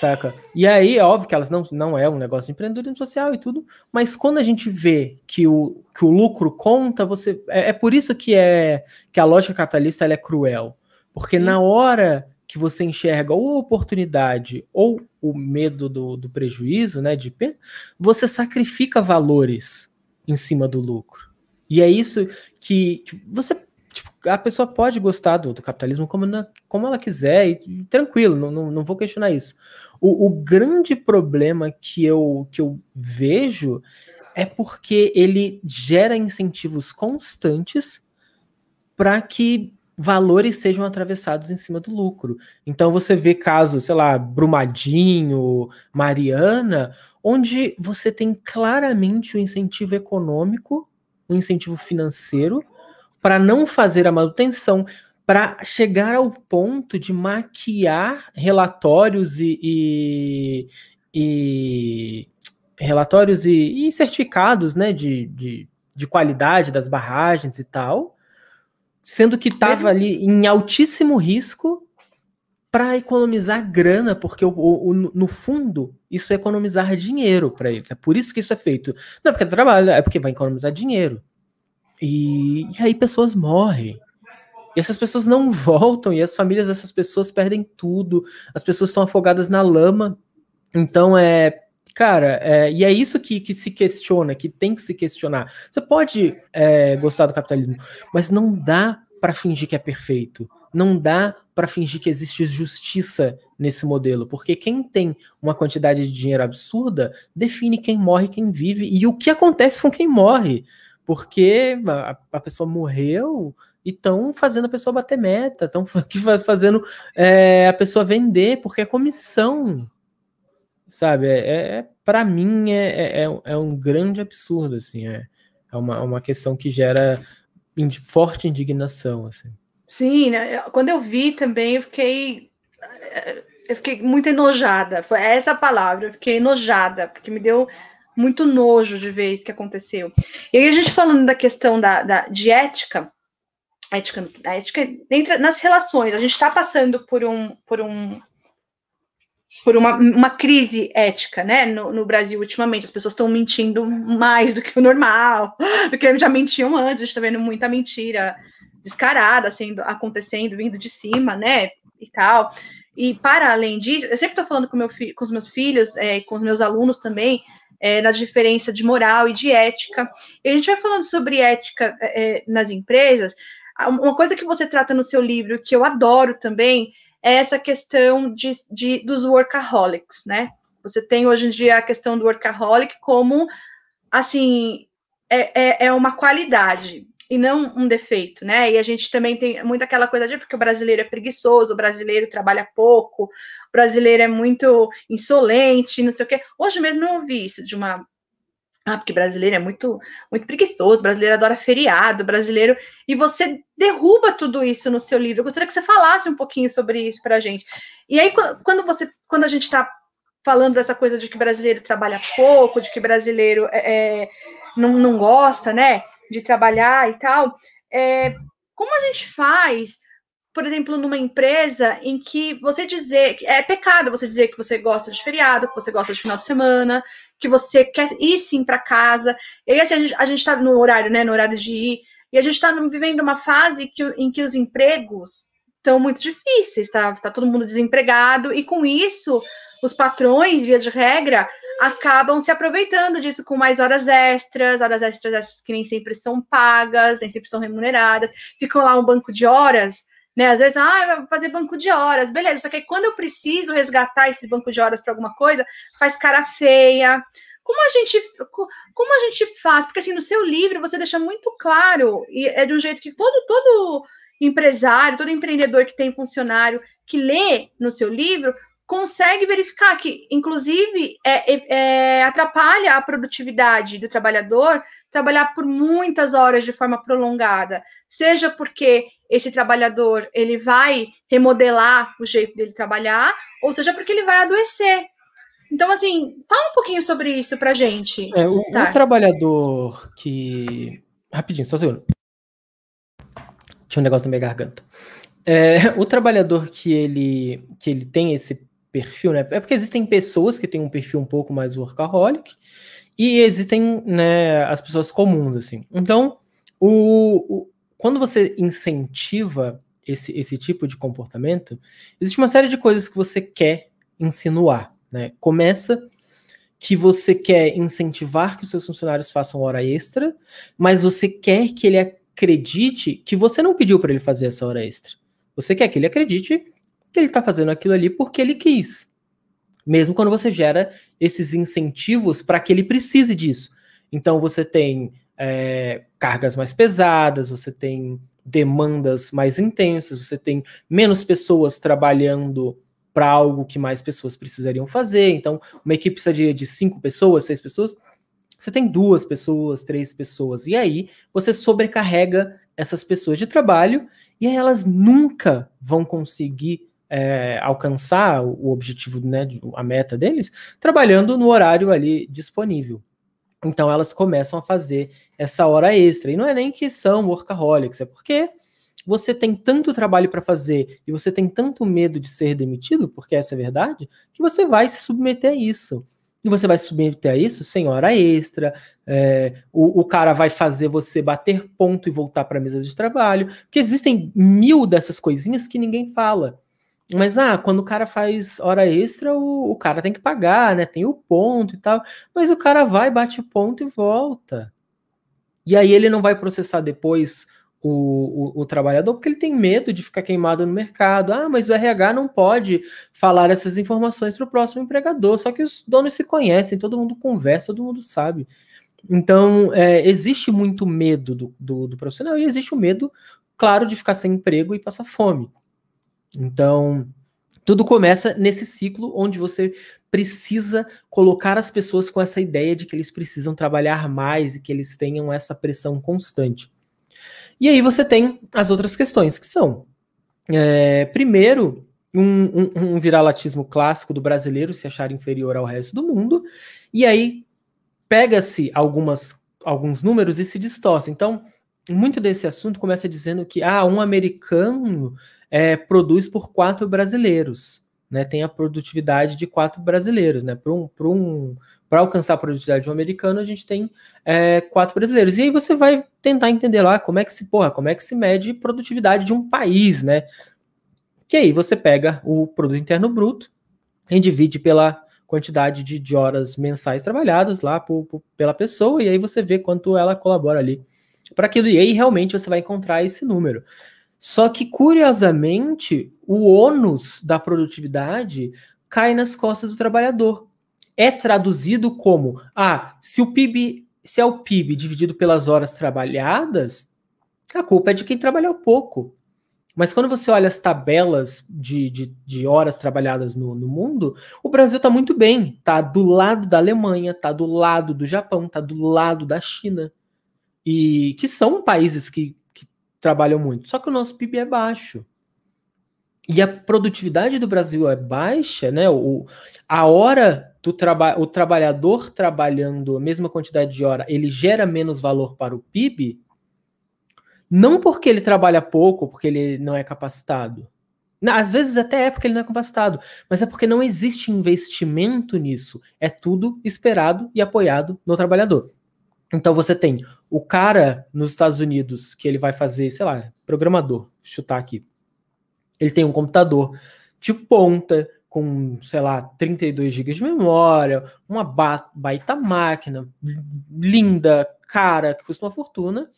Saca? E aí, é óbvio que elas não, não é um negócio de empreendedorismo social e tudo, mas quando a gente vê que o, que o lucro conta, você. É, é por isso que é que a lógica capitalista ela é cruel. Porque Sim. na hora que você enxerga ou a oportunidade ou o medo do, do prejuízo, né? De pena, você sacrifica valores em cima do lucro. E é isso que, que você tipo, a pessoa pode gostar do, do capitalismo como, na, como ela quiser, e, tranquilo, não, não, não, vou questionar isso. O, o, grande problema que eu, que eu vejo é porque ele gera incentivos constantes para que valores sejam atravessados em cima do lucro. Então você vê casos, sei lá, Brumadinho, Mariana, onde você tem claramente o um incentivo econômico, um incentivo financeiro para não fazer a manutenção, para chegar ao ponto de maquiar relatórios e, e, e relatórios e, e, certificados né, de, de, de qualidade das barragens e tal, sendo que estava ali em altíssimo risco para economizar grana, porque o, o, no fundo isso é economizar dinheiro para eles. É por isso que isso é feito. Não é porque trabalha, é porque vai economizar dinheiro. E, e aí pessoas morrem. E essas pessoas não voltam, e as famílias dessas pessoas perdem tudo, as pessoas estão afogadas na lama. Então é. Cara, é, e é isso que, que se questiona, que tem que se questionar. Você pode é, gostar do capitalismo, mas não dá para fingir que é perfeito. Não dá para fingir que existe justiça nesse modelo, porque quem tem uma quantidade de dinheiro absurda define quem morre, quem vive e o que acontece com quem morre. Porque a, a pessoa morreu, e estão fazendo a pessoa bater meta, estão fazendo é, a pessoa vender, porque é comissão, sabe? É, é para mim é, é, é, é, um grande absurdo, assim, é, é uma, uma questão que gera forte indignação, assim. Sim, né? quando eu vi também, eu fiquei eu fiquei muito enojada, foi essa a palavra, eu fiquei enojada, porque me deu muito nojo de ver isso que aconteceu. E aí a gente falando da questão da, da de ética, a ética, a ética dentro, nas relações, a gente está passando por um por um por uma, uma crise ética, né, no, no Brasil ultimamente, as pessoas estão mentindo mais do que o normal, do que já mentiam antes, a gente está vendo muita mentira descarada sendo acontecendo, vindo de cima, né, e tal. E para além disso, eu sempre estou falando com, meu com os meus filhos, é, com os meus alunos também, é, na diferença de moral e de ética. E a gente vai falando sobre ética é, nas empresas, uma coisa que você trata no seu livro, que eu adoro também, é essa questão de, de, dos workaholics, né? Você tem hoje em dia a questão do workaholic como, assim, é, é, é uma qualidade e não um defeito, né? E a gente também tem muito aquela coisa de porque o brasileiro é preguiçoso, o brasileiro trabalha pouco, o brasileiro é muito insolente, não sei o quê. Hoje mesmo eu ouvi isso de uma ah, porque brasileiro é muito, muito preguiçoso, brasileiro adora feriado, brasileiro. E você derruba tudo isso no seu livro. Eu gostaria que você falasse um pouquinho sobre isso para a gente. E aí, quando você, quando a gente está falando dessa coisa de que brasileiro trabalha pouco, de que brasileiro é, é, não, não gosta, né, de trabalhar e tal, é, como a gente faz por exemplo, numa empresa em que você dizer é pecado você dizer que você gosta de feriado, que você gosta de final de semana, que você quer ir sim para casa. E assim, a gente está no horário, né? No horário de ir. E a gente está vivendo uma fase que, em que os empregos estão muito difíceis, tá? Tá todo mundo desempregado, e com isso, os patrões, via de regra, acabam se aproveitando disso com mais horas extras, horas extras que nem sempre são pagas, nem sempre são remuneradas, ficam lá um banco de horas né? Às vezes, ah, vou fazer banco de horas, beleza. Só que quando eu preciso resgatar esse banco de horas para alguma coisa, faz cara feia. Como a gente como a gente faz? Porque assim, no seu livro você deixa muito claro e é de um jeito que todo todo empresário, todo empreendedor que tem funcionário que lê no seu livro consegue verificar que, inclusive, é, é, é, atrapalha a produtividade do trabalhador trabalhar por muitas horas de forma prolongada, seja porque esse trabalhador ele vai remodelar o jeito dele trabalhar, ou seja porque ele vai adoecer. Então, assim, fala um pouquinho sobre isso para gente. É, o, trabalhador que. Rapidinho, só um segundo. Tinha um negócio na minha garganta. É, o trabalhador que ele, que ele tem esse perfil, né? É porque existem pessoas que têm um perfil um pouco mais workaholic e existem né, as pessoas comuns, assim. Então, o, o, quando você incentiva esse, esse tipo de comportamento, existe uma série de coisas que você quer insinuar, né? Começa que você quer incentivar que os seus funcionários façam hora extra, mas você quer que ele acredite que você não pediu para ele fazer essa hora extra. Você quer que ele acredite que ele está fazendo aquilo ali porque ele quis. Mesmo quando você gera esses incentivos para que ele precise disso. Então você tem é, cargas mais pesadas, você tem demandas mais intensas, você tem menos pessoas trabalhando para algo que mais pessoas precisariam fazer. Então, uma equipe precisaria de cinco pessoas, seis pessoas. Você tem duas pessoas, três pessoas. E aí você sobrecarrega essas pessoas de trabalho e elas nunca vão conseguir é, alcançar o objetivo, né, a meta deles, trabalhando no horário ali disponível. Então elas começam a fazer essa hora extra. E não é nem que são workaholics, é porque você tem tanto trabalho para fazer e você tem tanto medo de ser demitido, porque essa é a verdade, que você vai se submeter a isso. E você vai se submeter a isso sem hora extra, é, o, o, cara vai fazer você bater ponto e voltar para a mesa de trabalho, porque existem mil dessas coisinhas que ninguém fala. Mas, ah, quando o cara faz hora extra, o, o cara tem que pagar, né? Tem o ponto e tal. Mas o cara vai, bate ponto e volta. E aí ele não vai processar depois o, o, o, trabalhador porque ele tem medo de ficar queimado no mercado. Ah, mas o RH não pode falar essas informações para o próximo empregador. Só que os donos se conhecem, todo mundo conversa, todo mundo sabe. Então, é, existe muito medo do, do, do profissional e existe o medo, claro, de ficar sem emprego e passar fome. Então, tudo começa nesse ciclo onde você precisa colocar as pessoas com essa ideia de que eles precisam trabalhar mais e que eles tenham essa pressão constante. E aí você tem as outras questões, que são, é, primeiro, um, um, um viralatismo clássico do brasileiro se achar inferior ao resto do mundo, e aí pega-se algumas alguns números e se distorce. Então, muito desse assunto começa dizendo que ah, um americano é, produz por quatro brasileiros, né? Tem a produtividade de quatro brasileiros, né? Para um, um, alcançar a produtividade de um americano, a gente tem é, quatro brasileiros. E aí você vai tentar entender lá como é que se, porra, como é que se mede produtividade de um país, né? Que aí você pega o produto interno bruto e divide pela quantidade de, de horas mensais trabalhadas lá por, por, pela pessoa, e aí você vê quanto ela colabora ali para aquilo. E aí realmente você vai encontrar esse número. Só que, curiosamente, o ônus da produtividade cai nas costas do trabalhador. É traduzido como: ah, se o PIB, se é o PIB dividido pelas horas trabalhadas, a culpa é de quem trabalhou pouco. Mas quando você olha as tabelas de, de, de horas trabalhadas no, no mundo, o Brasil está muito bem. Está do lado da Alemanha, está do lado do Japão, está do lado da China e que são países que, que trabalham muito. Só que o nosso PIB é baixo. E a produtividade do Brasil é baixa, né? O, a hora do traba o trabalhador trabalhando a mesma quantidade de hora, ele gera menos valor para o PIB, não porque ele trabalha pouco, porque ele não é capacitado. Às vezes até é porque ele não é capacitado, mas é porque não existe investimento nisso. É tudo esperado e apoiado no trabalhador. Então você tem o cara nos Estados Unidos que ele vai fazer, sei lá, programador, chutar aqui. Ele tem um computador de ponta com, sei lá, 32 GB de memória, uma ba baita máquina, linda, cara, que custa uma fortuna.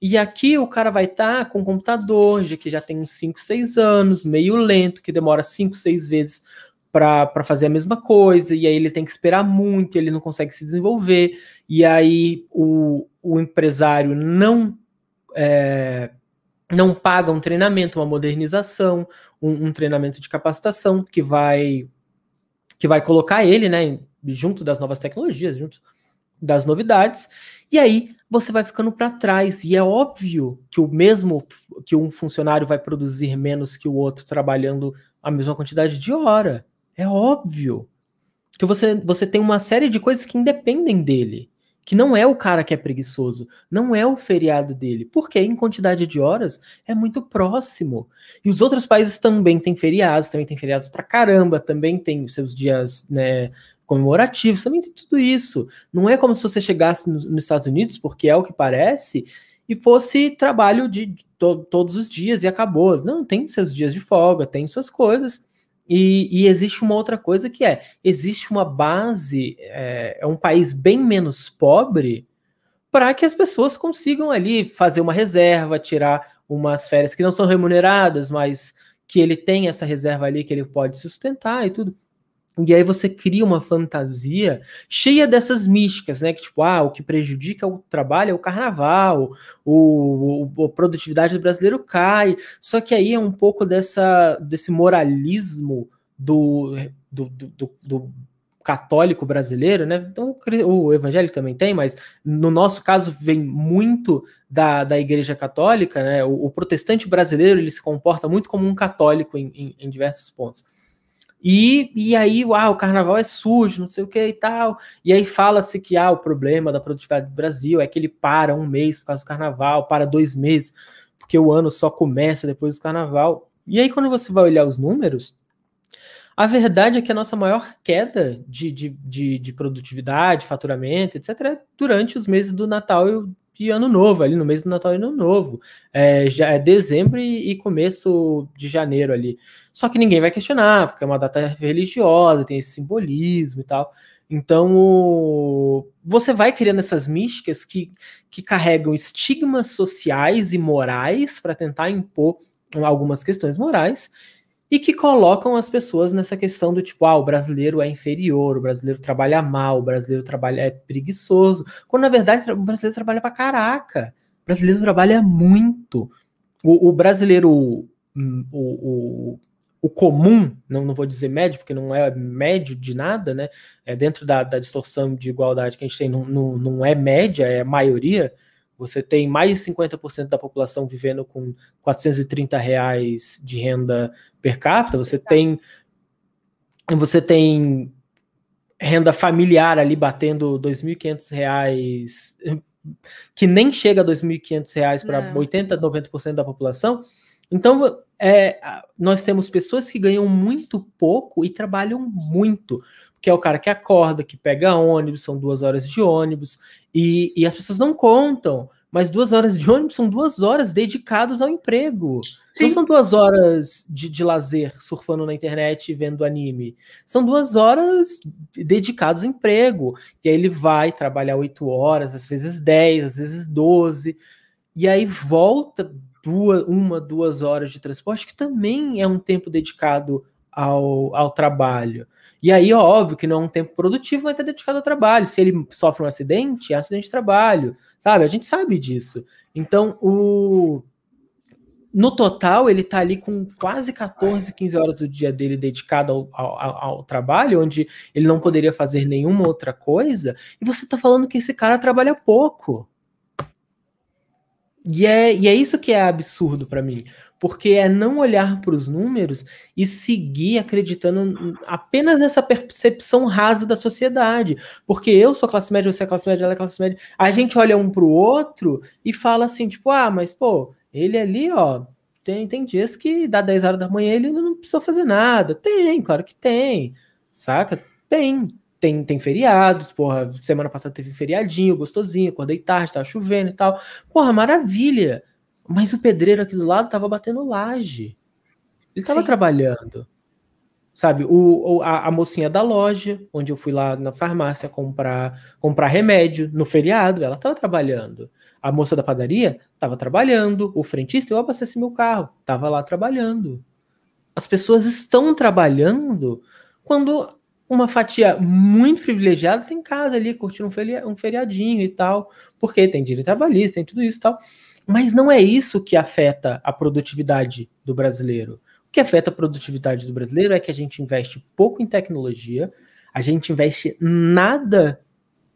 E aqui o cara vai estar tá com um computador que já tem uns 5, 6 anos, meio lento, que demora 5, 6 vezes para fazer a mesma coisa, e aí ele tem que esperar muito, ele não consegue se desenvolver, e aí o, o empresário não é, não paga um treinamento, uma modernização, um, um, treinamento de capacitação que vai que vai colocar ele, né, junto das novas tecnologias, junto das novidades, e aí você vai ficando para trás. E é óbvio que o mesmo que um funcionário vai produzir menos que o outro trabalhando a mesma quantidade de hora. É óbvio. Que você, você tem uma série de coisas que independem dele. Que não é o cara que é preguiçoso. Não é o feriado dele. Porque em quantidade de horas é muito próximo. E os outros países também têm feriados, também têm feriados pra caramba, também tem seus dias né, comemorativos, também tem tudo isso. Não é como se você chegasse nos Estados Unidos, porque é o que parece, e fosse trabalho de to todos os dias e acabou. Não, tem seus dias de folga, tem suas coisas. E, e, existe uma outra coisa que é: existe uma base, é, é um país bem menos pobre para que as pessoas consigam ali fazer uma reserva, tirar umas férias que não são remuneradas, mas que ele tem essa reserva ali que ele pode sustentar e tudo. E aí você cria uma fantasia cheia dessas místicas, né? Que tipo, ah, o que prejudica o trabalho é o carnaval, o, o, a produtividade do brasileiro cai. Só que aí é um pouco dessa, desse moralismo do, do, do, do católico brasileiro, né? Então o evangélico também tem, mas no nosso caso vem muito da, da igreja católica, né? O, o protestante brasileiro ele se comporta muito como um católico em, em, em diversos pontos. E, e aí, ah, o carnaval é sujo, não sei o que e tal. E aí fala-se que ah, o problema da produtividade do Brasil é que ele para um mês por causa do carnaval, para dois meses. porque o ano só começa depois do carnaval. E aí, quando você vai olhar os números, a verdade é que a nossa maior queda de, de, de, de produtividade, faturamento, etc., é durante os meses do Natal e, e Ano Novo, ali no mês do Natal e Ano Novo. É, já é dezembro e, e começo de janeiro ali. Só que ninguém vai questionar, porque é uma data religiosa, tem esse simbolismo e tal. Então, você vai criando essas místicas que, que carregam estigmas sociais e morais para tentar impor algumas questões morais e que colocam as pessoas nessa questão do tipo, ah, o brasileiro é inferior, o brasileiro trabalha mal, o brasileiro trabalha é preguiçoso, quando na verdade o brasileiro trabalha pra caraca. O brasileiro trabalha muito. O, o brasileiro, hum, o, o, o, comum, não, não vou dizer médio, porque não é médio de nada, né? É dentro da, da distorção de igualdade que a gente tem, não, não, não é média, é maioria você tem mais de 50% da população vivendo com 430 reais de renda per capita, você tem você tem renda familiar ali batendo 2.500 reais, que nem chega a 2.500 reais para 80, 90% da população. Então, é, nós temos pessoas que ganham muito pouco e trabalham muito, que é o cara que acorda, que pega ônibus, são duas horas de ônibus, e, e as pessoas não contam, mas duas horas de ônibus são duas horas dedicadas ao emprego. Sim. Não são duas horas de, de lazer surfando na internet e vendo anime. São duas horas dedicadas ao emprego. E aí ele vai trabalhar oito horas, às vezes dez, às vezes doze, e aí volta duas, uma, duas horas de transporte, que também é um tempo dedicado ao, ao trabalho. E aí, óbvio que não é um tempo produtivo, mas é dedicado ao trabalho. Se ele sofre um acidente, é um acidente de trabalho, sabe? A gente sabe disso. Então, o no total, ele está ali com quase 14, 15 horas do dia dele dedicado ao, ao, ao, trabalho, onde ele não poderia fazer nenhuma outra coisa, e você está falando que esse cara trabalha pouco. E é, e é isso que é absurdo para mim, porque é não olhar para os números e seguir acreditando apenas nessa percepção rasa da sociedade. Porque eu sou classe média, você é classe média, ela é classe média. A gente olha um para o outro e fala assim, tipo, ah, mas pô, ele ali, ó, tem, tem dias que dá 10 horas da manhã ele não precisou fazer nada. Tem, claro que tem, saca? Tem tem, tem feriados, porra, semana passada teve feriadinho, gostosinho, acordei tarde, tava chovendo e tal. Porra, maravilha. Mas o pedreiro aqui do lado tava batendo laje. Ele tava Sim. trabalhando. Sabe, o, a, a, mocinha da loja, onde eu fui lá na farmácia comprar, comprar remédio no feriado, ela tava trabalhando. A moça da padaria tava trabalhando. O frentista, eu abasteci meu carro, tava lá trabalhando. As pessoas estão trabalhando quando uma fatia muito privilegiada tem casa ali, curtindo um, feriadinho e tal, porque tem direito trabalhista, tem tudo isso e tal. Mas não é isso que afeta a produtividade do brasileiro. O que afeta a produtividade do brasileiro é que a gente investe pouco em tecnologia, a gente investe nada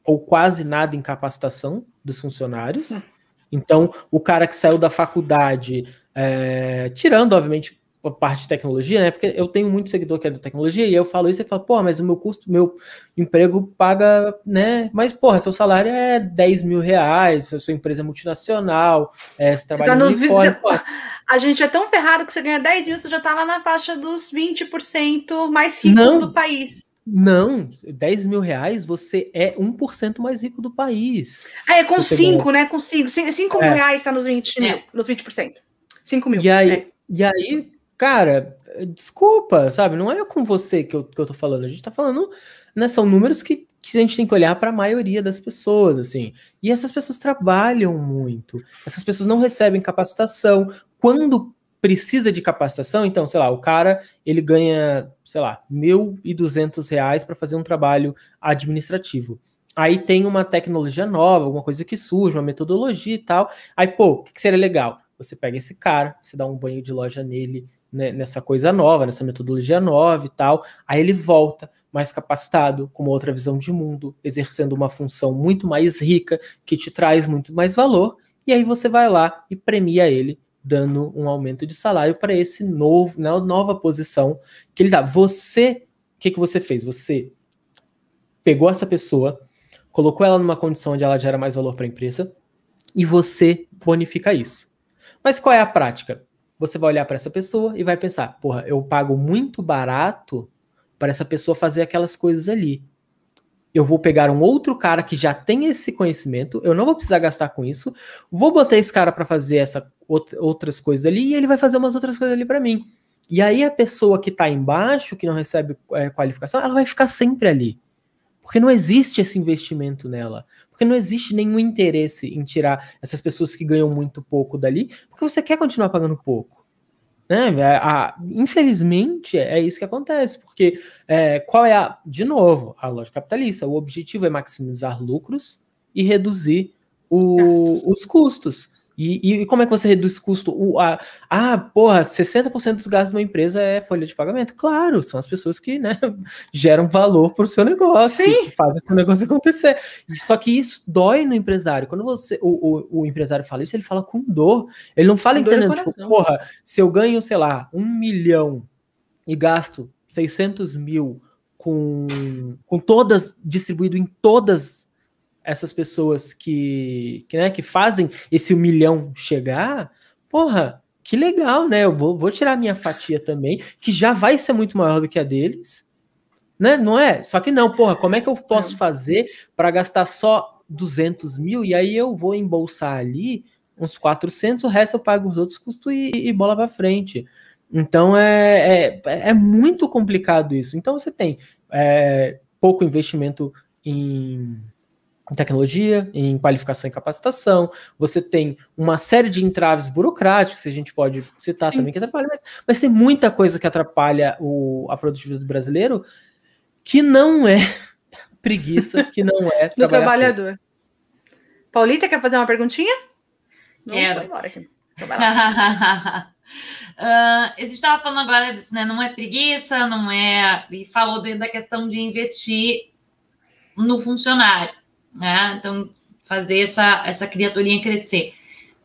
ou quase nada em capacitação dos funcionários. Hum. Então, o cara que saiu da faculdade, é, tirando, obviamente, a parte de tecnologia, né? Porque eu tenho muito seguidor que é da tecnologia e eu falo isso e falo, pô, mas o meu custo, meu emprego paga, né? Mas, porra, seu salário é 10 mil reais, a sua empresa é multinacional, é, você trabalha tá no uniforme, A gente é tão ferrado que você ganha 10 mil, você já tá lá na faixa dos 20% mais ricos Não. do país. Não, 10 mil reais você é 1% mais rico do país. Ah, é com 5, né? Com 5. 5 mil é. reais tá nos 20 mil, é. nos 20%. 5 mil. E aí, é. e aí cara, desculpa, sabe? Não é com você que eu, que eu tô falando. A gente tá falando, né? São números que, que a gente tem que olhar para a maioria das pessoas, assim. E essas pessoas trabalham muito. Essas pessoas não recebem capacitação. Quando precisa de capacitação, então, sei lá, o cara, ele ganha, sei lá, R$ reais para fazer um trabalho administrativo. Aí tem uma tecnologia nova, alguma coisa que surge, uma metodologia e tal. Aí, pô, o que, que seria legal? Você pega esse cara, você dá um banho de loja nele, né, nessa coisa nova, nessa metodologia nova e tal. Aí ele volta mais capacitado, com uma outra visão de mundo, exercendo uma função muito mais rica, que te traz muito mais valor, e aí você vai lá e premia ele, dando um aumento de salário para esse novo, né, nova posição que ele dá. Você, o que, que você fez? Você pegou essa pessoa, colocou ela numa condição onde ela gera mais valor para a empresa, e você bonifica isso. Mas qual é a prática? Você vai olhar para essa pessoa e vai pensar: porra, eu pago muito barato para essa pessoa fazer aquelas coisas ali. Eu vou pegar um outro cara que já tem esse conhecimento, eu não vou precisar gastar com isso, vou botar esse cara para fazer essa outras coisas ali e ele vai fazer umas outras coisas ali para mim. E aí a pessoa que está embaixo, que não recebe é, qualificação, ela vai ficar sempre ali. Porque não existe esse investimento nela. Porque não existe nenhum interesse em tirar essas pessoas que ganham muito pouco dali, porque você quer continuar pagando pouco. Né? É, a, infelizmente, é isso que acontece, porque é, qual é a. De novo, a lógica capitalista. O objetivo é maximizar lucros e reduzir o, os custos. E, e, como é que você reduz custo? O, a, ah, porra, 60% dos gastos de uma empresa é folha de pagamento. Claro, são as pessoas que né, geram valor para o seu negócio, que, que, fazem o seu negócio acontecer. Só que isso dói no empresário. Quando você o, o, o empresário fala isso, ele fala com dor. Ele não fala com entendendo, tipo, porra, se eu ganho, sei lá, um milhão e gasto 600 mil com, com todas, distribuído em todas essas pessoas que, que, né, que fazem esse um milhão chegar, porra, que legal, né? Eu vou, vou tirar minha fatia também, que já vai ser muito maior do que a deles, né? Não é? Só que não, porra, como é que eu posso fazer para gastar só 200 mil e aí eu vou embolsar ali uns 400, o resto eu pago os outros custos e, e bola para frente. Então é, é, é, muito complicado isso. Então você tem é, pouco investimento em em tecnologia, em qualificação e capacitação, você tem uma série de entraves burocráticos, que a gente pode citar Sim. também, que atrapalha, mas, mas tem muita coisa que atrapalha o, a produtividade do brasileiro que não é preguiça, que não é do trabalhador. Paulita, quer fazer uma perguntinha? Quero. Embora aqui. uh, a gente estava falando agora disso, né? Não é preguiça, não é. E falou da questão de investir no funcionário né? Então, fazer essa, essa criaturinha crescer.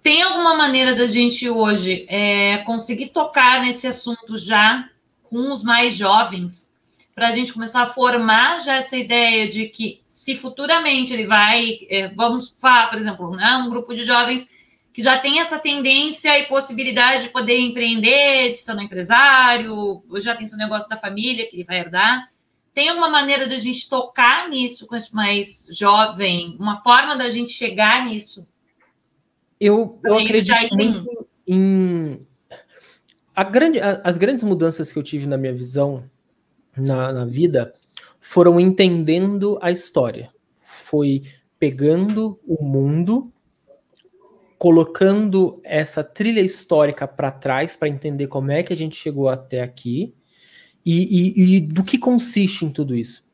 Tem alguma maneira da gente hoje é, conseguir tocar nesse assunto já com os mais jovens, para a gente começar a formar já essa ideia de que se futuramente ele vai, é, vamos falar, por exemplo, né, um grupo de jovens que já tem essa tendência e possibilidade de poder empreender, de se tornar empresário, já tem seu negócio da família que ele vai herdar. Tem alguma maneira da gente tocar nisso com esse mais jovem? Uma forma da gente chegar nisso? Eu, eu acredito muito em... A grande, as grandes mudanças que eu tive na minha visão na, na vida foram entendendo a história. Foi pegando o mundo, colocando essa trilha histórica para trás para entender como é que a gente chegou até aqui e, e, e do que consiste em tudo isso.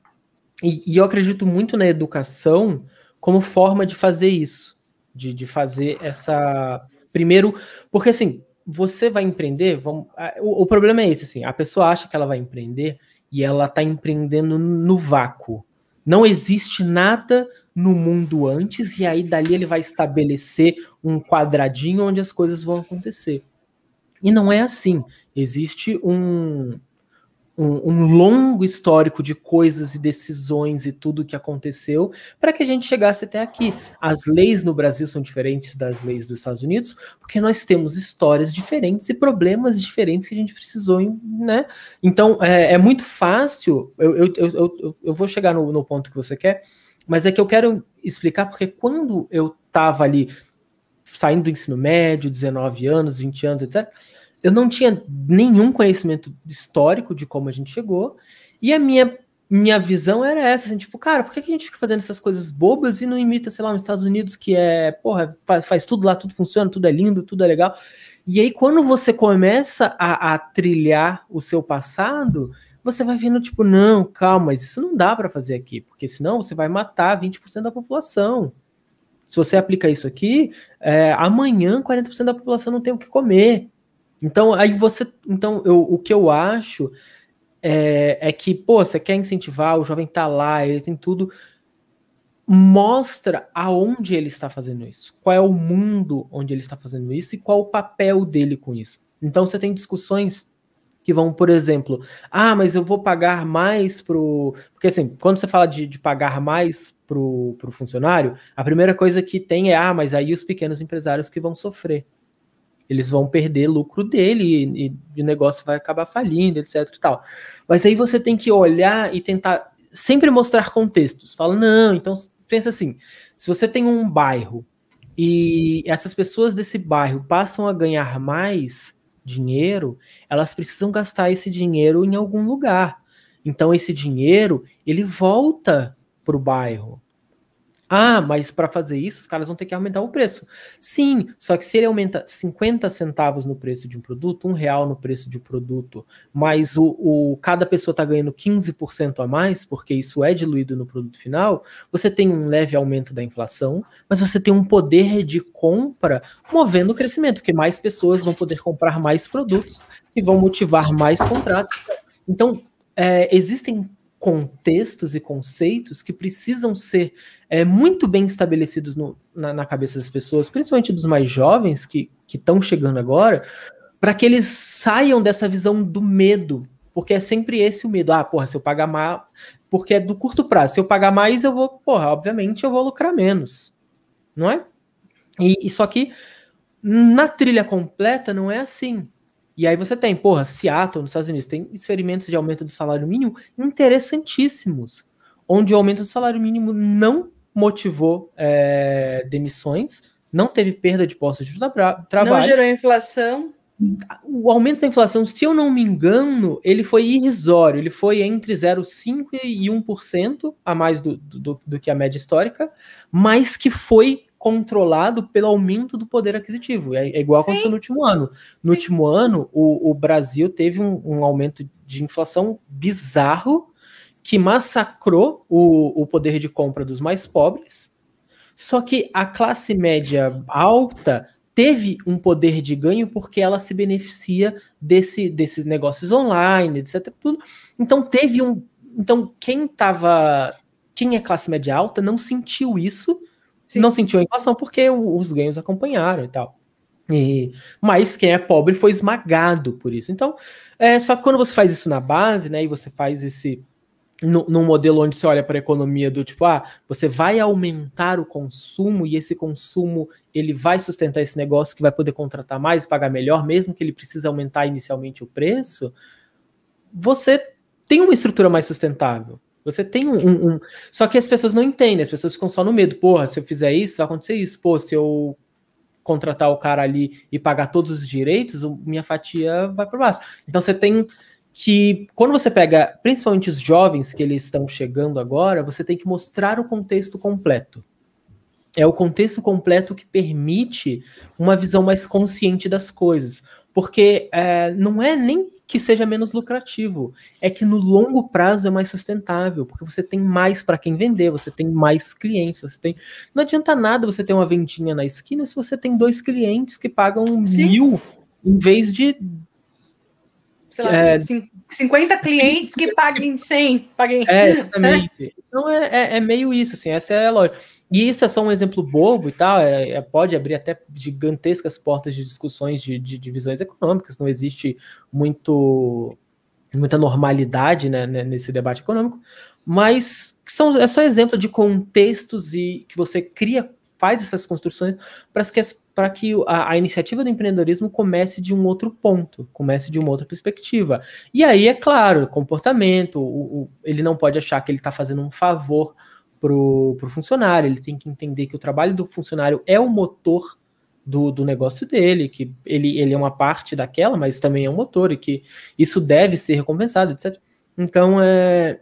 E, e, eu acredito muito na educação como forma de fazer isso, de, de fazer essa. Primeiro, porque assim, você vai empreender, vamos, o, o, problema é esse, assim, a pessoa acha que ela vai empreender e ela está empreendendo no vácuo. Não existe nada no mundo antes, e aí dali ele vai estabelecer um quadradinho onde as coisas vão acontecer. E não é assim. Existe um, um, um, longo histórico de coisas e decisões e tudo que aconteceu para que a gente chegasse até aqui. As leis no Brasil são diferentes das leis dos Estados Unidos, porque nós temos histórias diferentes e problemas diferentes que a gente precisou, né? Então é, é muito fácil. Eu, eu, eu, eu, vou chegar no, no ponto que você quer, mas é que eu quero explicar porque quando eu estava ali saindo do ensino médio, 19 anos, 20 anos, etc eu não tinha nenhum conhecimento histórico de como a gente chegou, e a minha, minha visão era essa, assim, tipo, cara, por que a gente fica fazendo essas coisas bobas e não imita, sei lá, nos Estados Unidos, que é, porra, faz, faz tudo lá, tudo funciona, tudo é lindo, tudo é legal. E aí, quando você começa a, a trilhar o seu passado, você vai vendo, tipo, não, calma, mas isso não dá para fazer aqui, porque senão você vai matar 20% da população. Se você aplica isso aqui, é, amanhã 40% da população não tem o que comer. Então, aí você. Então, eu, o que eu acho é, é que, pô, você quer incentivar, o jovem tá lá, ele tem tudo. Mostra aonde ele está fazendo isso, qual é o mundo onde ele está fazendo isso e qual o papel dele com isso. Então, você tem discussões que vão, por exemplo, ah, mas eu vou pagar mais pro. Porque assim, quando você fala de, de pagar mais pro, pro funcionário, a primeira coisa que tem é, ah, mas aí os pequenos empresários que vão sofrer. Eles vão perder lucro dele e, e o negócio vai acabar falindo, etc e tal. Mas aí você tem que olhar e tentar sempre mostrar contextos. Fala, não, então pensa assim, se você tem um bairro e essas pessoas desse bairro passam a ganhar mais dinheiro, elas precisam gastar esse dinheiro em algum lugar. Então esse dinheiro, ele volta para o bairro. Ah, mas para fazer isso, os caras vão ter que aumentar o preço. Sim, só que se ele aumenta 50 centavos no preço de um produto, um real no preço de um produto, mas o, o cada pessoa está ganhando 15% a mais, porque isso é diluído no produto final, você tem um leve aumento da inflação, mas você tem um poder de compra movendo o crescimento, porque mais pessoas vão poder comprar mais produtos e vão motivar mais contratos. Então, é, existem contextos e conceitos que precisam ser é, muito bem estabelecidos no, na, na, cabeça das pessoas, principalmente dos mais jovens que estão chegando agora, para que eles saiam dessa visão do medo, porque é sempre esse o medo. Ah, porra, se eu pagar mais, porque é do curto prazo, se eu pagar mais, eu vou, porra, obviamente eu vou lucrar menos, não é? E, e só que na trilha completa não é assim. E aí você tem, porra, Seattle, nos Estados Unidos, tem experimentos de aumento do salário mínimo interessantíssimos, onde o aumento do salário mínimo não motivou é, demissões, não teve perda de postos de tra trabalho. Não gerou inflação. O aumento da inflação, se eu não me engano, ele foi irrisório, ele foi entre 0,5% e 1% a mais do, do, do que a média histórica, mas que foi controlado pelo aumento do poder aquisitivo. É, é igual aconteceu no último ano. No Sim. último ano, o, o Brasil teve um, um, aumento de inflação bizarro que massacrou o, o poder de compra dos mais pobres. Só que a classe média alta teve um poder de ganho porque ela se beneficia desse, desses negócios online, etc. Tudo. Então teve um. Então, quem estava. Quem é classe média alta não sentiu isso Sim. não sentiu a inflação porque os ganhos acompanharam e tal. E, mas quem é pobre foi esmagado por isso. Então, é, só que quando você faz isso na base, né, e você faz esse no, num modelo onde você olha para a economia do tipo, ah, você vai aumentar o consumo e esse consumo ele vai sustentar esse negócio que vai poder contratar mais, pagar melhor, mesmo que ele precise aumentar inicialmente o preço, você tem uma estrutura mais sustentável. Você tem um, um, um, Só que as pessoas não entendem, as pessoas ficam só no medo. Porra, se eu fizer isso, vai acontecer isso. Pô, se eu contratar o cara ali e pagar todos os direitos, minha fatia vai para baixo. Então você tem que, quando você pega, principalmente os jovens que eles estão chegando agora, você tem que mostrar o contexto completo. É o contexto completo que permite uma visão mais consciente das coisas. Porque é, não é nem que seja menos lucrativo. É que no longo prazo é mais sustentável, porque você tem mais para quem vender, você tem mais clientes, você tem. Não adianta nada você ter uma vendinha na esquina se você tem dois clientes que pagam Sim. mil em vez de. Sei lá, é, 50 clientes que paguem 100. Paguem... É, exatamente. Então é, é, é meio isso, assim, essa é a lógica. E isso é só um exemplo bobo e tal, é, é, pode abrir até gigantescas portas de discussões de, de divisões econômicas, não existe muito muita normalidade né, nesse debate econômico, mas são, é só exemplo de contextos e que você cria, faz essas construções para que, para que a, a, iniciativa do empreendedorismo comece de um outro ponto, comece de uma outra perspectiva. E aí, é claro, comportamento, o, o, ele não pode achar que ele está fazendo um favor pro, pro funcionário, ele tem que entender que o trabalho do funcionário é o motor do, do negócio dele, que ele, ele é uma parte daquela, mas também é um motor, e que isso deve ser recompensado, etc. Então, é,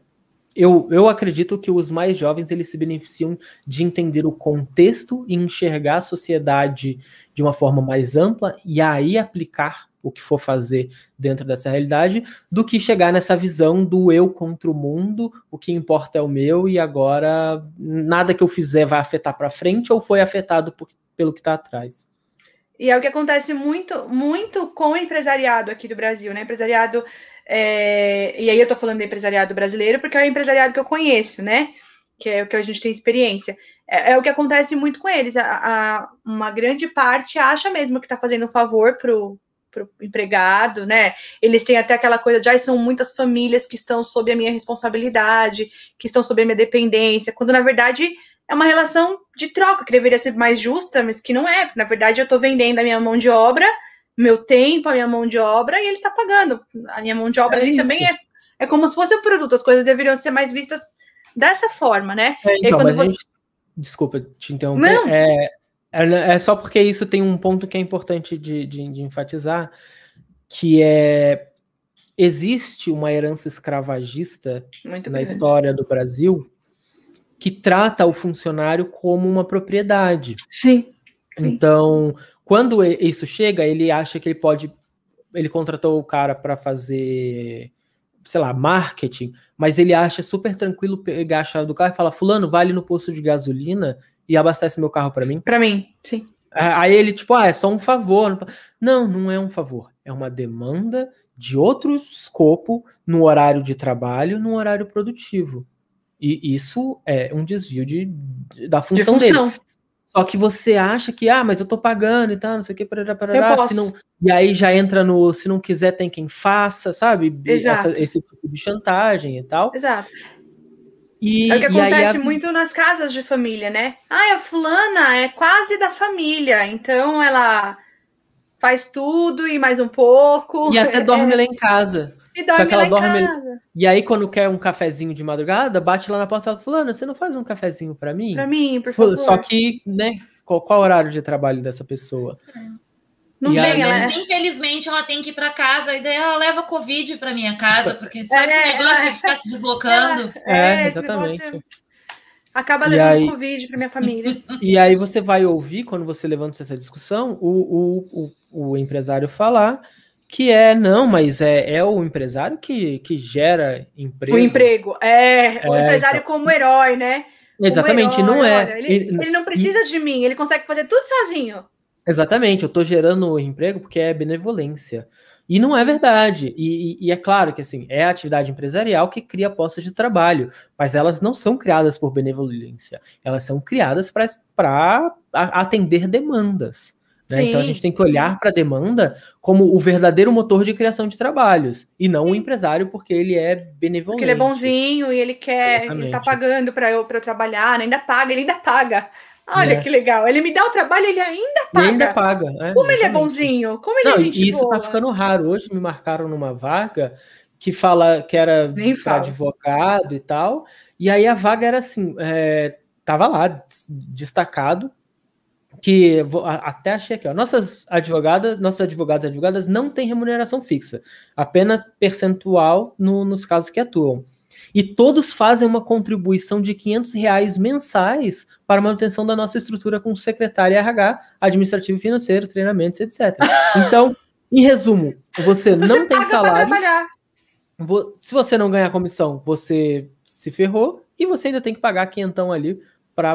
eu, eu acredito que os mais jovens eles se beneficiam de entender o contexto e enxergar a sociedade de uma forma mais ampla e aí aplicar o que for fazer dentro dessa realidade, do que chegar nessa visão do eu contra o mundo, o que importa é o meu e agora nada que eu fizer vai afetar para frente ou foi afetado por, pelo que está atrás. E é o que acontece muito, muito com o empresariado aqui do Brasil, né? Empresariado, é... e aí eu estou falando do empresariado brasileiro porque é o empresariado que eu conheço, né? Que é o que a gente tem experiência. É, é o que acontece muito com eles. A, a, uma grande parte acha mesmo que está fazendo um favor pro para o empregado, né? Eles têm até aquela coisa de, ah, são muitas famílias que estão sob a minha responsabilidade, que estão sob a minha dependência, quando na verdade é uma relação de troca que deveria ser mais justa, mas que não é. Na verdade, eu estou vendendo a minha mão de obra meu tempo, a minha mão de obra, e ele está pagando. A minha mão de obra é ali também é, é como se fosse o um produto, as coisas deveriam ser mais vistas dessa forma, né? É, então, mas você... gente... Desculpa te interromper. Não. É, é, é, só porque isso tem um ponto que é importante de, de, de enfatizar, que é existe uma herança escravagista Muito na grande. história do Brasil que trata o funcionário como uma propriedade. Sim. Sim. Então, quando isso chega, ele acha que ele pode. Ele contratou o cara para fazer, sei lá, marketing, mas ele acha super tranquilo pegar a chave do carro e falar: Fulano, vale no posto de gasolina e abastece meu carro para mim? Para mim, sim. Aí ele, tipo, ah, é só um favor. Não, não é um favor. É uma demanda de outro escopo no horário de trabalho, no horário produtivo. E isso é um desvio de, de da função, de função, dele. Só que você acha que, ah, mas eu tô pagando e tal, não sei o que, parará, parará, se não, e aí já entra no, se não quiser tem quem faça, sabe? Essa, esse tipo de chantagem e tal. Exato. E, é o que acontece a... muito nas casas de família, né? Ah, a fulana é quase da família, então ela faz tudo e mais um pouco. E até dorme é... lá em casa. E dorme Só que ela dorme. Casa. E aí, quando quer um cafezinho de madrugada, bate lá na porta e fala: Fulana, você não faz um cafezinho para mim? Para mim, por favor. Só que, né, qual, qual o horário de trabalho dessa pessoa? Não e tem, ela... infelizmente, ela tem que ir para casa e daí ela leva Covid para minha casa, porque sabe é, esse negócio de ficar se deslocando? É, é, exatamente. Acaba levando aí, Covid para minha família. E aí você vai ouvir, quando você levanta essa discussão, o, o, o, o empresário falar que é, não, mas é, é o empresário que, que gera emprego. O emprego, é, é o empresário então... como herói, né? Exatamente, herói, não é. Olha, ele, ele, ele, não precisa e... de mim, ele consegue fazer tudo sozinho. Exatamente, eu estou gerando emprego porque é benevolência. E não é verdade. E, e, e, é claro que assim, é a atividade empresarial que cria postos de trabalho, mas elas não são criadas por benevolência, elas são criadas para atender demandas. Né? Então a gente tem que olhar para a demanda como o verdadeiro motor de criação de trabalhos e não Sim. o empresário porque ele é benevolente. Porque ele é bonzinho e ele quer, Exatamente. ele tá pagando para eu, eu trabalhar, né? ainda paga, ele ainda paga. Olha é. que legal. Ele me dá o trabalho, ele ainda paga. Ele ainda paga. É, como exatamente. ele é bonzinho, como ele não, é gente Isso tá boa. tá ficando raro. Hoje me marcaram numa vaga que fala que era advogado e tal. E aí a vaga era assim, é, tava lá destacado que até achei aqui, ó, nossas advogadas, nossos advogados e advogadas não têm remuneração fixa, apenas percentual no, nos casos que atuam. E todos fazem uma contribuição de 500 reais mensais para a manutenção da nossa estrutura com secretária RH, administrativo e financeiro, treinamentos, etc. Então, em resumo, você, você não tem salário. Se você não ganhar comissão, você se ferrou e você ainda tem que pagar quinhentão ali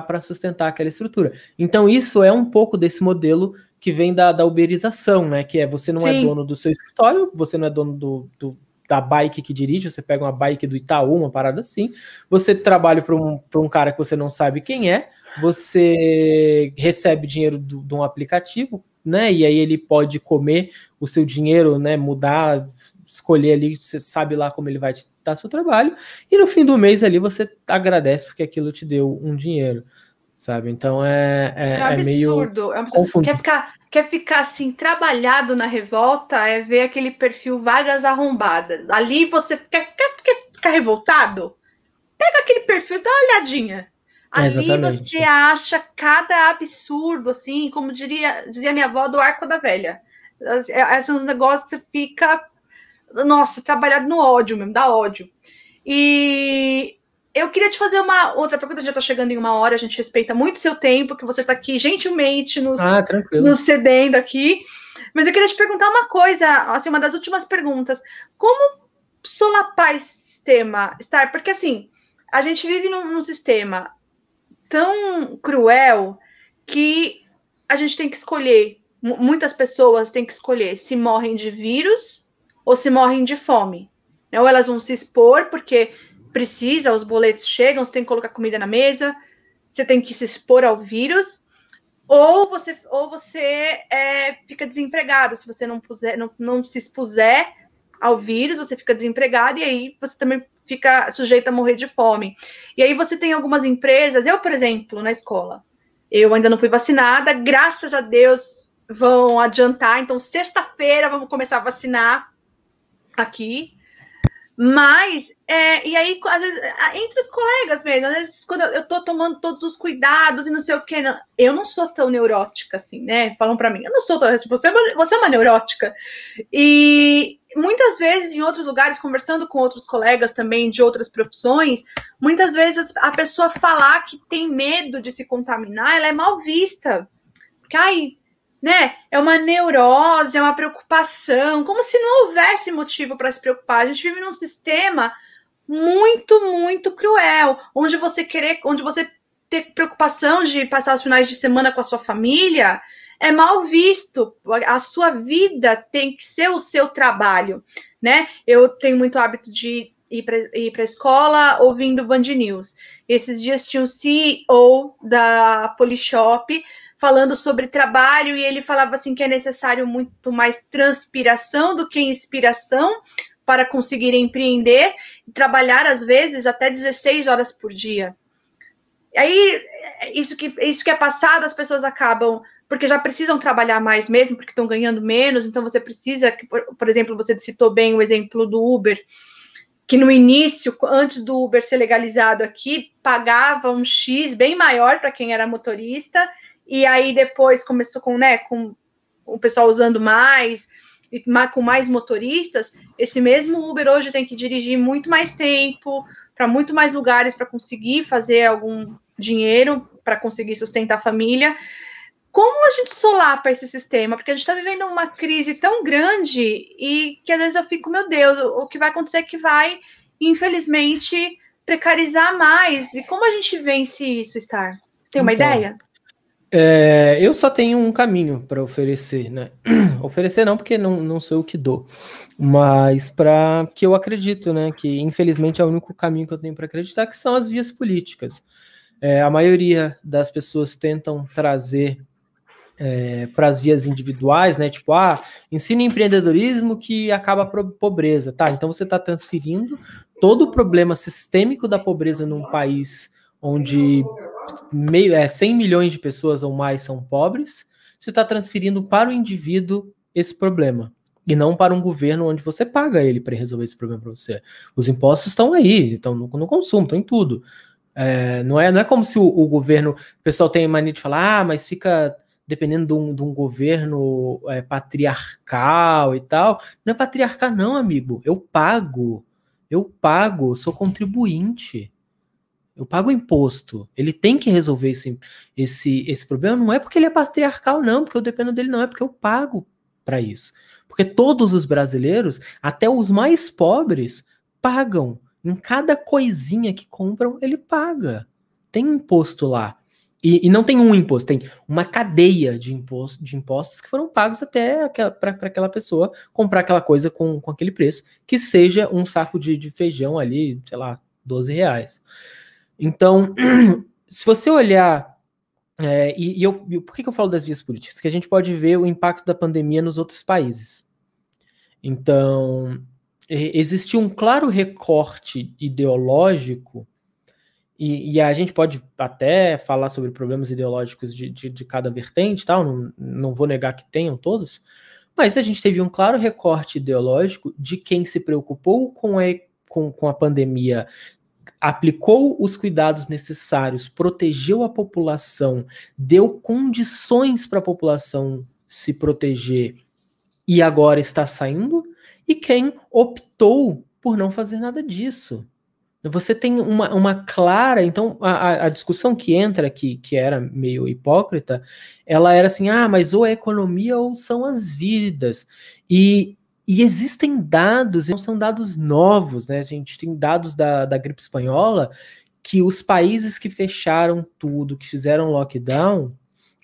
para sustentar aquela estrutura. Então, isso é um pouco desse modelo que vem da, da uberização, né? Que é você não é Sim. é dono do seu escritório, você não é dono do, do, da bike que dirige, você pega uma bike do Itaú, uma parada assim, você trabalha para um, um cara que você não sabe quem é, você recebe dinheiro de um aplicativo, né? E aí ele pode comer o seu dinheiro, né? Mudar, escolher ali, você sabe lá como ele vai te dar seu trabalho, e no fim do mês ali você agradece porque aquilo te deu um dinheiro, sabe? Então é, é, é, absurdo, é meio. É absurdo. Quer ficar, quer ficar assim, trabalhado na revolta, é ver aquele perfil vagas arrombadas. Ali você quer, quer, quer ficar revoltado? Pega aquele perfil, dá uma olhadinha. Ali Exatamente. você acha cada absurdo, assim, como diria, dizia minha avó, do arco da velha. Esses são negócios que você fica nossa, trabalhado no ódio mesmo, dá ódio. E eu queria te fazer uma outra pergunta, já está chegando em uma hora, a gente respeita muito o seu tempo, que você está aqui gentilmente nos, ah, nos cedendo aqui. Mas eu queria te perguntar uma coisa, assim, uma das últimas perguntas. Como solapar esse sistema, Star? Porque assim, a gente vive num, num sistema tão cruel que a gente tem que escolher, muitas pessoas têm que escolher se morrem de vírus ou se morrem de fome. Né? Ou elas vão se expor porque precisa, os boletos chegam, você tem que colocar comida na mesa, você tem que se expor ao vírus, ou você, ou você é, fica desempregado. Se você não, puser, não, não se expuser ao vírus, você fica desempregado e aí você também fica sujeito a morrer de fome. E aí você tem algumas empresas, eu, por exemplo, na escola, eu ainda não fui vacinada, graças a Deus, vão adiantar. Então, sexta-feira vamos começar a vacinar aqui. Mas, é, e aí, às vezes, entre os colegas mesmo, às vezes, quando eu tô tomando todos os cuidados e não sei o que, eu não sou tão neurótica assim, né? Falam para mim, eu não sou tão, tipo, você é, uma, você é uma neurótica. E muitas vezes, em outros lugares, conversando com outros colegas também de outras profissões, muitas vezes a pessoa falar que tem medo de se contaminar, ela é mal vista. Porque, ai, né? É uma neurose, é uma preocupação, como se não houvesse motivo para se preocupar. A gente vive num sistema muito, muito cruel, onde você querer, onde você ter preocupação de passar os finais de semana com a sua família é mal visto. A sua vida tem que ser o seu trabalho, né? Eu tenho muito hábito de ir para a escola ouvindo Band News. Esses dias tinha o CEO da Polishop falando sobre trabalho e ele falava assim que é necessário muito mais transpiração do que inspiração para conseguir empreender e trabalhar às vezes até 16 horas por dia. Aí isso que isso que é passado as pessoas acabam porque já precisam trabalhar mais mesmo, porque estão ganhando menos, então você precisa, por, por exemplo, você citou bem o exemplo do Uber, que no início, antes do Uber ser legalizado aqui, pagava um X bem maior para quem era motorista, e aí depois começou com, né, com o pessoal usando mais, e com mais motoristas, esse mesmo Uber hoje tem que dirigir muito mais tempo, para muito mais lugares para conseguir fazer algum dinheiro, para conseguir sustentar a família. Como a gente solapa esse sistema? Porque a gente está vivendo uma crise tão grande e que às vezes eu fico, meu Deus, o que vai acontecer é que vai, infelizmente, precarizar mais. E como a gente vence isso, Star? Tem uma então, ideia? É, eu só tenho um caminho para oferecer, né? oferecer não, porque não, não sou eu que dou, mas para que eu acredito, né? Que infelizmente é o único caminho que eu tenho para acreditar, que são as vias políticas. É, a maioria das pessoas tentam trazer é, para as vias individuais, né? Tipo, ah, ensina empreendedorismo que acaba a pobreza, tá? Então você está transferindo todo o problema sistêmico da pobreza num país onde meio, é, 100 milhões de pessoas ou mais são pobres, você está transferindo para o indivíduo esse problema. E não para um governo onde você paga ele para resolver esse problema para você. Os impostos estão aí, estão no, no consumo, estão em tudo. É, não, é, não é como se o, o, governo. O pessoal tem mania de falar, ah, mas fica dependendo de um, de um governo é, patriarcal e tal. Não é patriarcal, não, amigo. Eu pago. Eu pago, sou contribuinte. Eu pago imposto. Ele tem que resolver esse, esse, esse problema. Não é porque ele é patriarcal, não, porque eu dependo dele, não. É porque eu pago para isso. Porque todos os brasileiros, até os mais pobres, pagam. Em cada coisinha que compram, ele paga. Tem imposto lá. E, e não tem um imposto, tem uma cadeia de, imposto, de impostos que foram pagos até para aquela pessoa comprar aquela coisa com, com aquele preço, que seja um saco de, de feijão ali, sei lá, 12 reais. Então, se você olhar. É, e, e, eu, e por que, que eu falo das vias políticas? Que a gente pode ver o impacto da pandemia nos outros países. Então, existiu um claro recorte ideológico, e, e, a gente pode até falar sobre problemas ideológicos de, de, de cada vertente, tal, não, não vou negar que tenham todos, mas a gente teve um claro recorte ideológico de quem se preocupou com a, com, com a pandemia aplicou os cuidados necessários, protegeu a população, deu condições para a população se proteger e agora está saindo, e quem optou por não fazer nada disso. Você tem uma, uma clara. Então, a, a discussão que entra aqui, que era meio hipócrita, ela era assim: ah, mas ou é economia ou são as vidas. E e existem dados, não são dados novos, né? A gente tem dados da, da gripe espanhola que os países que fecharam tudo, que fizeram lockdown,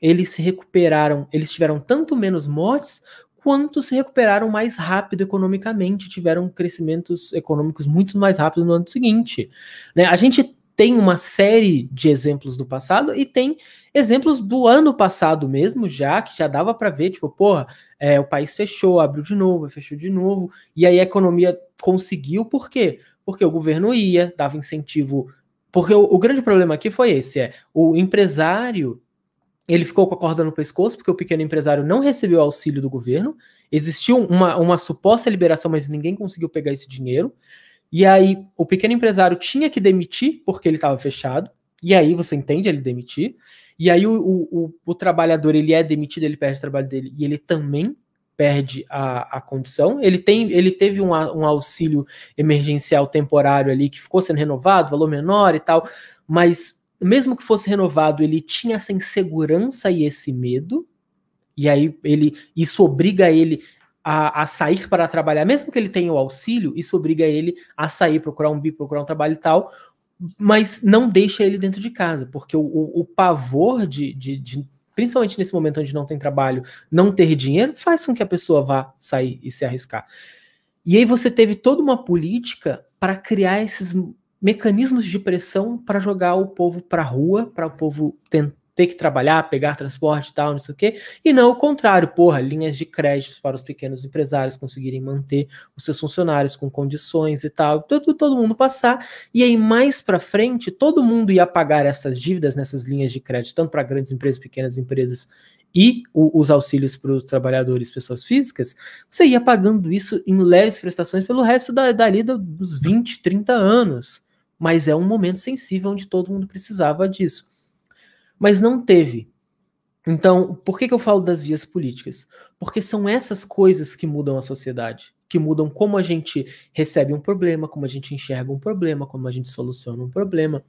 eles se recuperaram, eles tiveram tanto menos mortes quanto se recuperaram mais rápido economicamente, tiveram crescimentos econômicos muito mais rápido no ano seguinte. Né? A gente tem uma série de exemplos do passado e tem exemplos do ano passado mesmo, já que já dava para ver, tipo, porra, é, o país fechou, abriu de novo, fechou de novo, e aí a economia conseguiu, por quê? Porque o governo ia, dava incentivo. Porque o, o grande problema aqui foi esse: é o empresário ele ficou com a corda no pescoço, porque o pequeno empresário não recebeu auxílio do governo. Existiu uma, uma suposta liberação, mas ninguém conseguiu pegar esse dinheiro. E aí, o pequeno empresário tinha que demitir, porque ele estava fechado. E aí, você entende ele demitir. E aí, o, o, o, trabalhador, ele é demitido, ele perde o trabalho dele, e ele também perde a, a condição. Ele, tem, ele teve um, um auxílio emergencial temporário ali, que ficou sendo renovado, valor menor e tal, mas mesmo que fosse renovado, ele tinha essa insegurança e esse medo, e aí ele isso obriga ele a, a, sair para trabalhar, mesmo que ele tenha o auxílio, isso obriga ele a sair, procurar um bico, procurar um trabalho e tal, mas não deixa ele dentro de casa, porque o, o, o pavor de, de, de, principalmente nesse momento onde não tem trabalho, não ter dinheiro, faz com que a pessoa vá sair e se arriscar. E aí você teve toda uma política para criar esses mecanismos de pressão para jogar o povo para a rua, para o povo ter que trabalhar, pegar transporte e tal, não sei o quê, e não o contrário, porra, linhas de créditos para os pequenos empresários conseguirem manter os seus funcionários com condições e tal, todo, todo mundo passar, e aí mais para frente, todo mundo ia pagar essas dívidas nessas linhas de crédito, tanto para grandes empresas, pequenas empresas e o, os auxílios para os trabalhadores, pessoas físicas, você ia pagando isso em leves prestações pelo resto da, dali dos 20, 30 anos. Mas é um momento sensível onde todo mundo precisava disso. Mas não teve. Então, por que, que eu falo das vias políticas? Porque são essas coisas que mudam a sociedade, que mudam como a gente recebe um problema, como a gente enxerga um problema, como a gente soluciona um problema.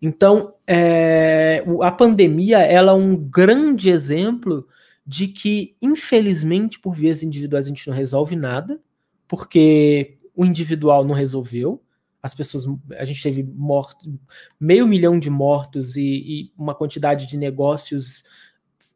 Então, é, a pandemia ela é um grande exemplo de que, infelizmente, por vias individuais a gente não resolve nada, porque o individual não resolveu, as pessoas, a gente teve meio milhão de mortos e, e uma quantidade de negócios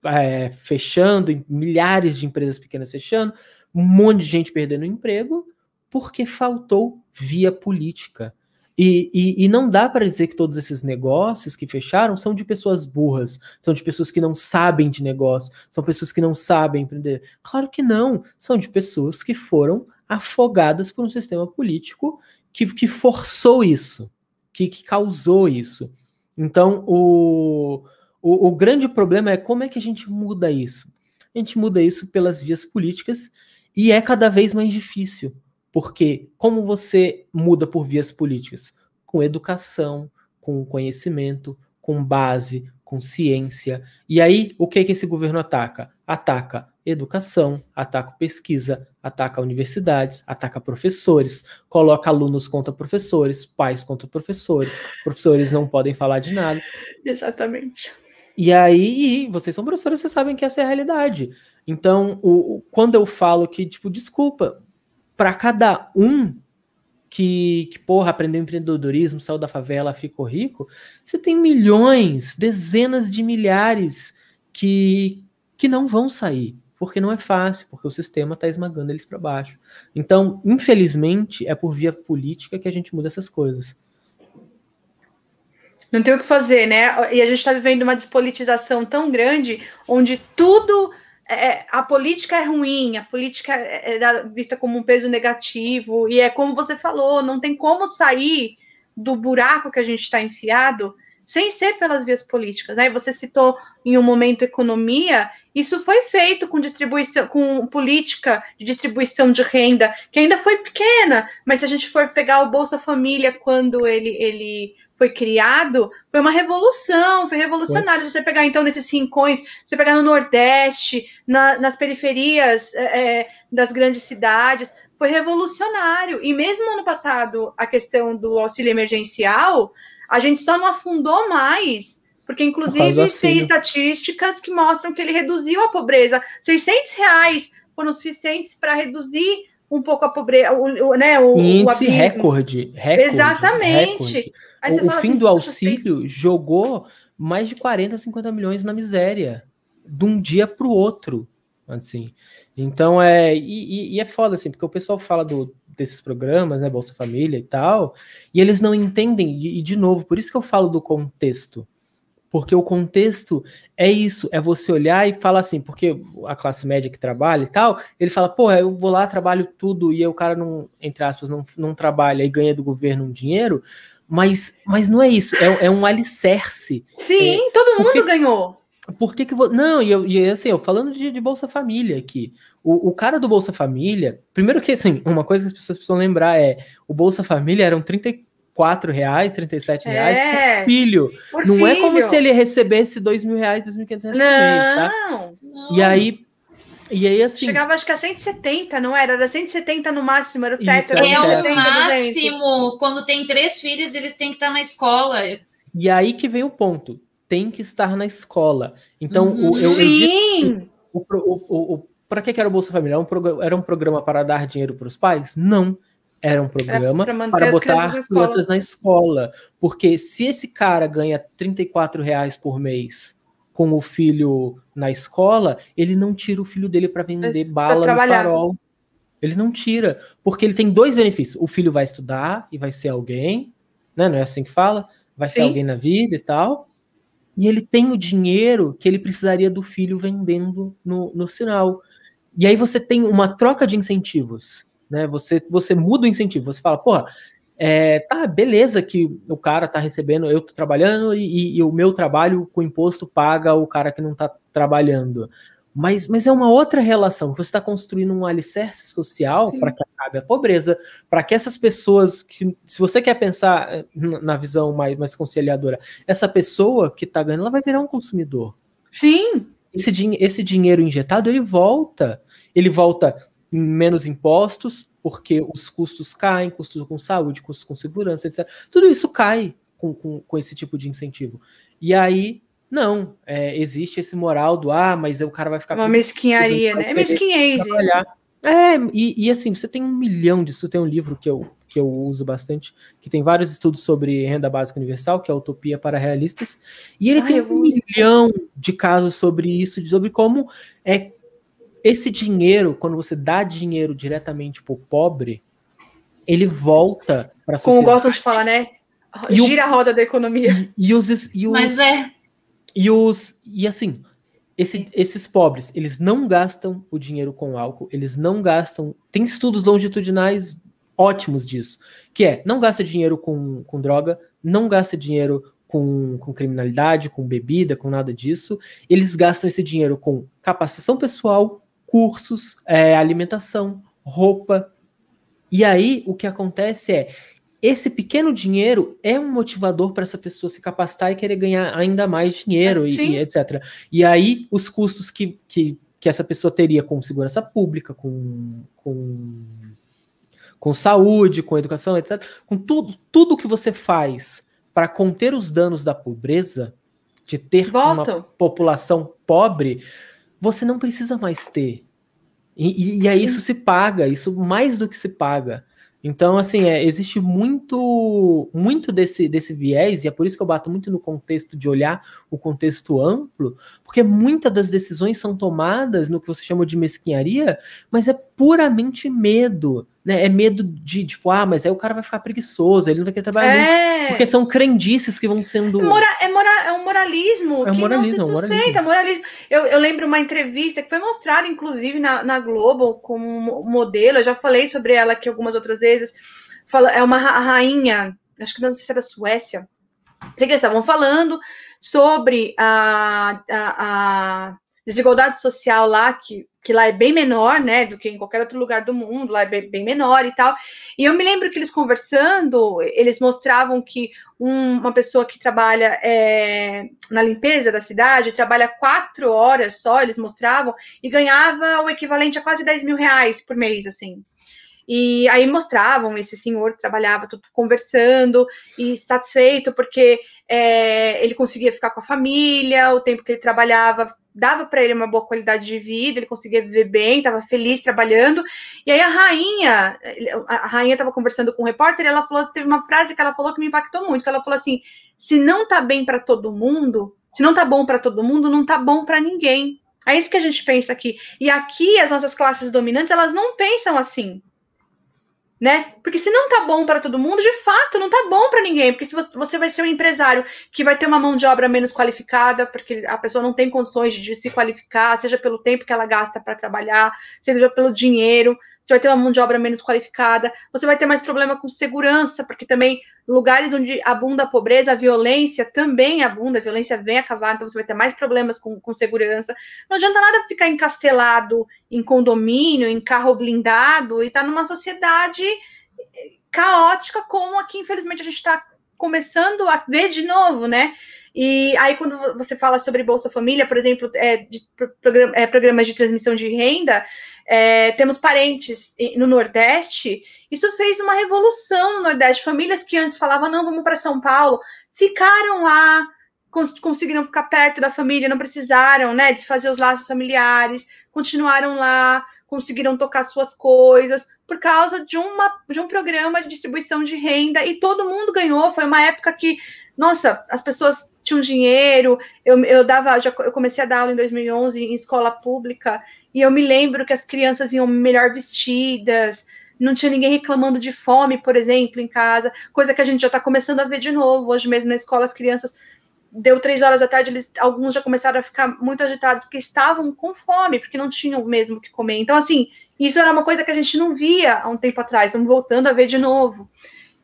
é, fechando, milhares de empresas pequenas fechando, um monte de gente perdendo emprego, porque faltou via política. E, e, e, não dá para dizer que todos esses negócios que fecharam são de pessoas burras, são de pessoas que não sabem de negócio, são pessoas que não sabem empreender. Claro que não, são de pessoas que foram afogadas por um sistema político que, que forçou isso, que, que causou isso. Então, o, o, o grande problema é como é que a gente muda isso. A gente muda isso pelas vias políticas e é cada vez mais difícil. Porque como você muda por vias políticas? Com educação, com conhecimento, com base, com ciência. E aí, o que é que esse governo ataca? Ataca educação, ataca pesquisa, ataca universidades, ataca professores, coloca alunos contra professores, pais contra professores, professores não podem falar de nada. Exatamente. E aí, vocês são professores, vocês sabem que essa é a realidade. Então, o, o quando eu falo que, tipo, desculpa, para cada um que, que, porra, aprendeu empreendedorismo, saiu da favela, ficou rico, você tem milhões, dezenas de milhares que, que não vão sair, porque não é fácil, porque o sistema está esmagando eles para baixo. Então, infelizmente, é por via política que a gente muda essas coisas. Não tem o que fazer, né? E a gente está vivendo uma despolitização tão grande, onde tudo é, é, a política é ruim, a política é, é vista como um peso negativo, e é como você falou, não tem como sair do buraco que a gente está enfiado sem ser pelas vias políticas. Aí né? você citou em um momento economia, isso foi feito com distribuição, com política de distribuição de renda, que ainda foi pequena, mas se a gente for pegar o Bolsa Família quando ele, ele foi criado, foi uma revolução, foi revolucionário. Você pegar, então, nesses rincões, você pegar no Nordeste, na, nas periferias é, é, das grandes cidades, foi revolucionário. E mesmo ano passado, a questão do auxílio emergencial, a gente só não afundou mais, porque, inclusive, tem estatísticas que mostram que ele reduziu a pobreza. 600 reais foram suficientes para reduzir um pouco a pobreza, o, né, o, índice o recorde, recorde, Exatamente. Recorde. O, o fim assim, do auxílio jogou mais de 40, 50 milhões na miséria, de um dia para o outro, assim. Então é e, e, é foda assim, porque o pessoal fala do, desses programas, né, Bolsa Família e tal, e eles não entendem e de novo, por isso que eu falo do contexto. Porque o contexto é isso, é você olhar e falar assim, porque a classe média que trabalha e tal, ele fala, porra, eu vou lá, trabalho tudo, e aí o cara não, entre aspas, não, não trabalha e ganha do governo um dinheiro, mas, mas não é isso, é, é um alicerce. Sim, é, todo mundo ganhou. por que que vou... Não, e, eu, e assim, eu falando de, de Bolsa Família aqui. O, o, cara do Bolsa Família, primeiro que assim, uma coisa que as pessoas precisam lembrar é o Bolsa Família eram 34 reais, 37 reais é, por filho. Por não filho. é como se ele recebesse 2 mil reais, 2.500 reais por mês, tá? Não. E aí, e aí, assim. Chegava acho que a 170, não era? Era 170 no máximo, era o teto. Isso, é o máximo. Quando tem três filhos, eles têm que estar na escola. E aí que vem o ponto. Tem que estar na escola. Então, uhum. o, eu, Sim! Eu digo, o, o, o, para que, que era o Bolsa Família? Era um, programa, era um programa para dar dinheiro para os pais? Não. Era um programa era para botar crianças, crianças na escola. Porque se esse cara ganha 34 reais por mês com o filho na escola, ele não tira o filho dele para vender Mas, bala no farol. Ele não tira, porque ele tem dois benefícios. O filho vai estudar e vai ser alguém, né? Não é assim que fala? Vai ser Sim. alguém na vida e tal e ele tem o dinheiro que ele precisaria do filho vendendo no, no sinal. E aí você tem uma troca de incentivos, né? Você, você muda o incentivo, você fala, porra, é, tá, beleza que o cara tá recebendo, eu tô trabalhando e, e, o meu trabalho com imposto paga o cara que não tá trabalhando. Mas, mas é uma outra relação. Você está construindo um alicerce social para que acabe a pobreza, para que essas pessoas que, se você quer pensar eh, na visão mais, mais conciliadora, essa pessoa que está ganhando, ela vai virar um consumidor. Sim. Esse, esse dinheiro injetado, ele volta. Ele volta menos impostos, porque os custos caem, custos com saúde, custos com segurança, etc. Tudo isso cai com, com, com esse tipo de incentivo. E aí não, é, existe esse moral do ah, mas o cara vai ficar. Uma mesquinharia, né? É mesquinhez É, e, e, assim, você tem um milhão disso. Tem um livro que eu, que eu uso bastante, que tem vários estudos sobre renda básica universal, que é Utopia para Realistas, e ele Ai, tem um milhão de casos sobre isso, sobre como é esse dinheiro, quando você dá dinheiro diretamente pro pobre, ele volta para a sociedade. Como gostam de falar, né? Gira o, a roda da economia. E, e os, e os, Mas é e os e assim, esse, esses pobres, eles não gastam o dinheiro com álcool, eles não gastam. Tem estudos longitudinais ótimos disso, que é não gasta dinheiro com, com droga, não gasta dinheiro com, com criminalidade, com bebida, com nada disso. Eles gastam esse dinheiro com capacitação pessoal, cursos, é, alimentação, roupa. E aí o que acontece é esse pequeno dinheiro é um motivador para essa pessoa se capacitar e querer ganhar ainda mais dinheiro e, e, etc. E aí, os custos que, que, que essa pessoa teria com segurança pública, com, com, com saúde, com educação, etc., com tudo, tudo que você faz para conter os danos da pobreza, de ter uma população pobre, você não precisa mais ter. E, e, e aí isso se paga, isso mais do que se paga. Então, assim, é, existe muito muito desse, desse viés, e é por isso que eu bato muito no contexto de olhar o contexto amplo, porque muitas das decisões são tomadas no que você chama de mesquinharia, mas é puramente medo né? É medo de, tipo, ah, mas aí o cara vai ficar preguiçoso, ele não vai querer trabalhar é... muito, porque são crendices que vão sendo. É, mora, é, mora, é um moralismo é um que moralismo, não se sustenta. É um moralismo. moralismo. Eu, eu lembro uma entrevista que foi mostrada, inclusive, na, na Globo, como modelo. Eu já falei sobre ela aqui algumas outras vezes. Fala, é uma rainha, acho que não sei se era Suécia. Sei que eles estavam falando sobre a, a, a desigualdade social lá, que, que lá é bem menor, né, do que em qualquer outro lugar do mundo, lá é bem, bem menor e tal. E eu me lembro que eles conversando, eles mostravam que um, uma pessoa que trabalha é, na limpeza da cidade trabalha quatro horas só, eles mostravam, e ganhava o equivalente a quase 10 mil reais por mês, assim. E aí mostravam esse senhor que trabalhava tudo conversando e satisfeito porque é, ele conseguia ficar com a família, o tempo que ele trabalhava dava para ele uma boa qualidade de vida, ele conseguia viver bem, estava feliz trabalhando. E aí a rainha, a rainha estava conversando com o repórter, e ela falou, teve uma frase que ela falou que me impactou muito, que ela falou assim: "Se não tá bem para todo mundo, se não tá bom para todo mundo, não tá bom para ninguém". É isso que a gente pensa aqui. E aqui as nossas classes dominantes, elas não pensam assim né? Porque se não tá bom para todo mundo, de fato, não tá bom para ninguém, porque se você vai ser um empresário que vai ter uma mão de obra menos qualificada, porque a pessoa não tem condições de se qualificar, seja pelo tempo que ela gasta para trabalhar, seja pelo dinheiro, você vai ter uma mão de obra menos qualificada, você vai ter mais problema com segurança, porque também lugares onde abunda a pobreza, a violência também abunda, a violência vem a cavalo, então você vai ter mais problemas com, com segurança. Não adianta nada ficar encastelado em condomínio, em carro blindado, e estar tá numa sociedade caótica como aqui, infelizmente, a gente está começando a ver de novo, né? E aí, quando você fala sobre Bolsa Família, por exemplo, é, de, é, programas de transmissão de renda, é, temos parentes no Nordeste, isso fez uma revolução no Nordeste. Famílias que antes falavam, não, vamos para São Paulo, ficaram lá, cons conseguiram ficar perto da família, não precisaram né, desfazer os laços familiares, continuaram lá, conseguiram tocar suas coisas, por causa de, uma, de um programa de distribuição de renda, e todo mundo ganhou. Foi uma época que, nossa, as pessoas tinham dinheiro. Eu, eu dava, já, eu comecei a dar aula em 2011 em escola pública, e eu me lembro que as crianças iam melhor vestidas, não tinha ninguém reclamando de fome, por exemplo, em casa, coisa que a gente já está começando a ver de novo. Hoje mesmo na escola, as crianças deu três horas da tarde, eles, alguns já começaram a ficar muito agitados porque estavam com fome, porque não tinham mesmo o que comer. Então, assim, isso era uma coisa que a gente não via há um tempo atrás, estamos voltando a ver de novo.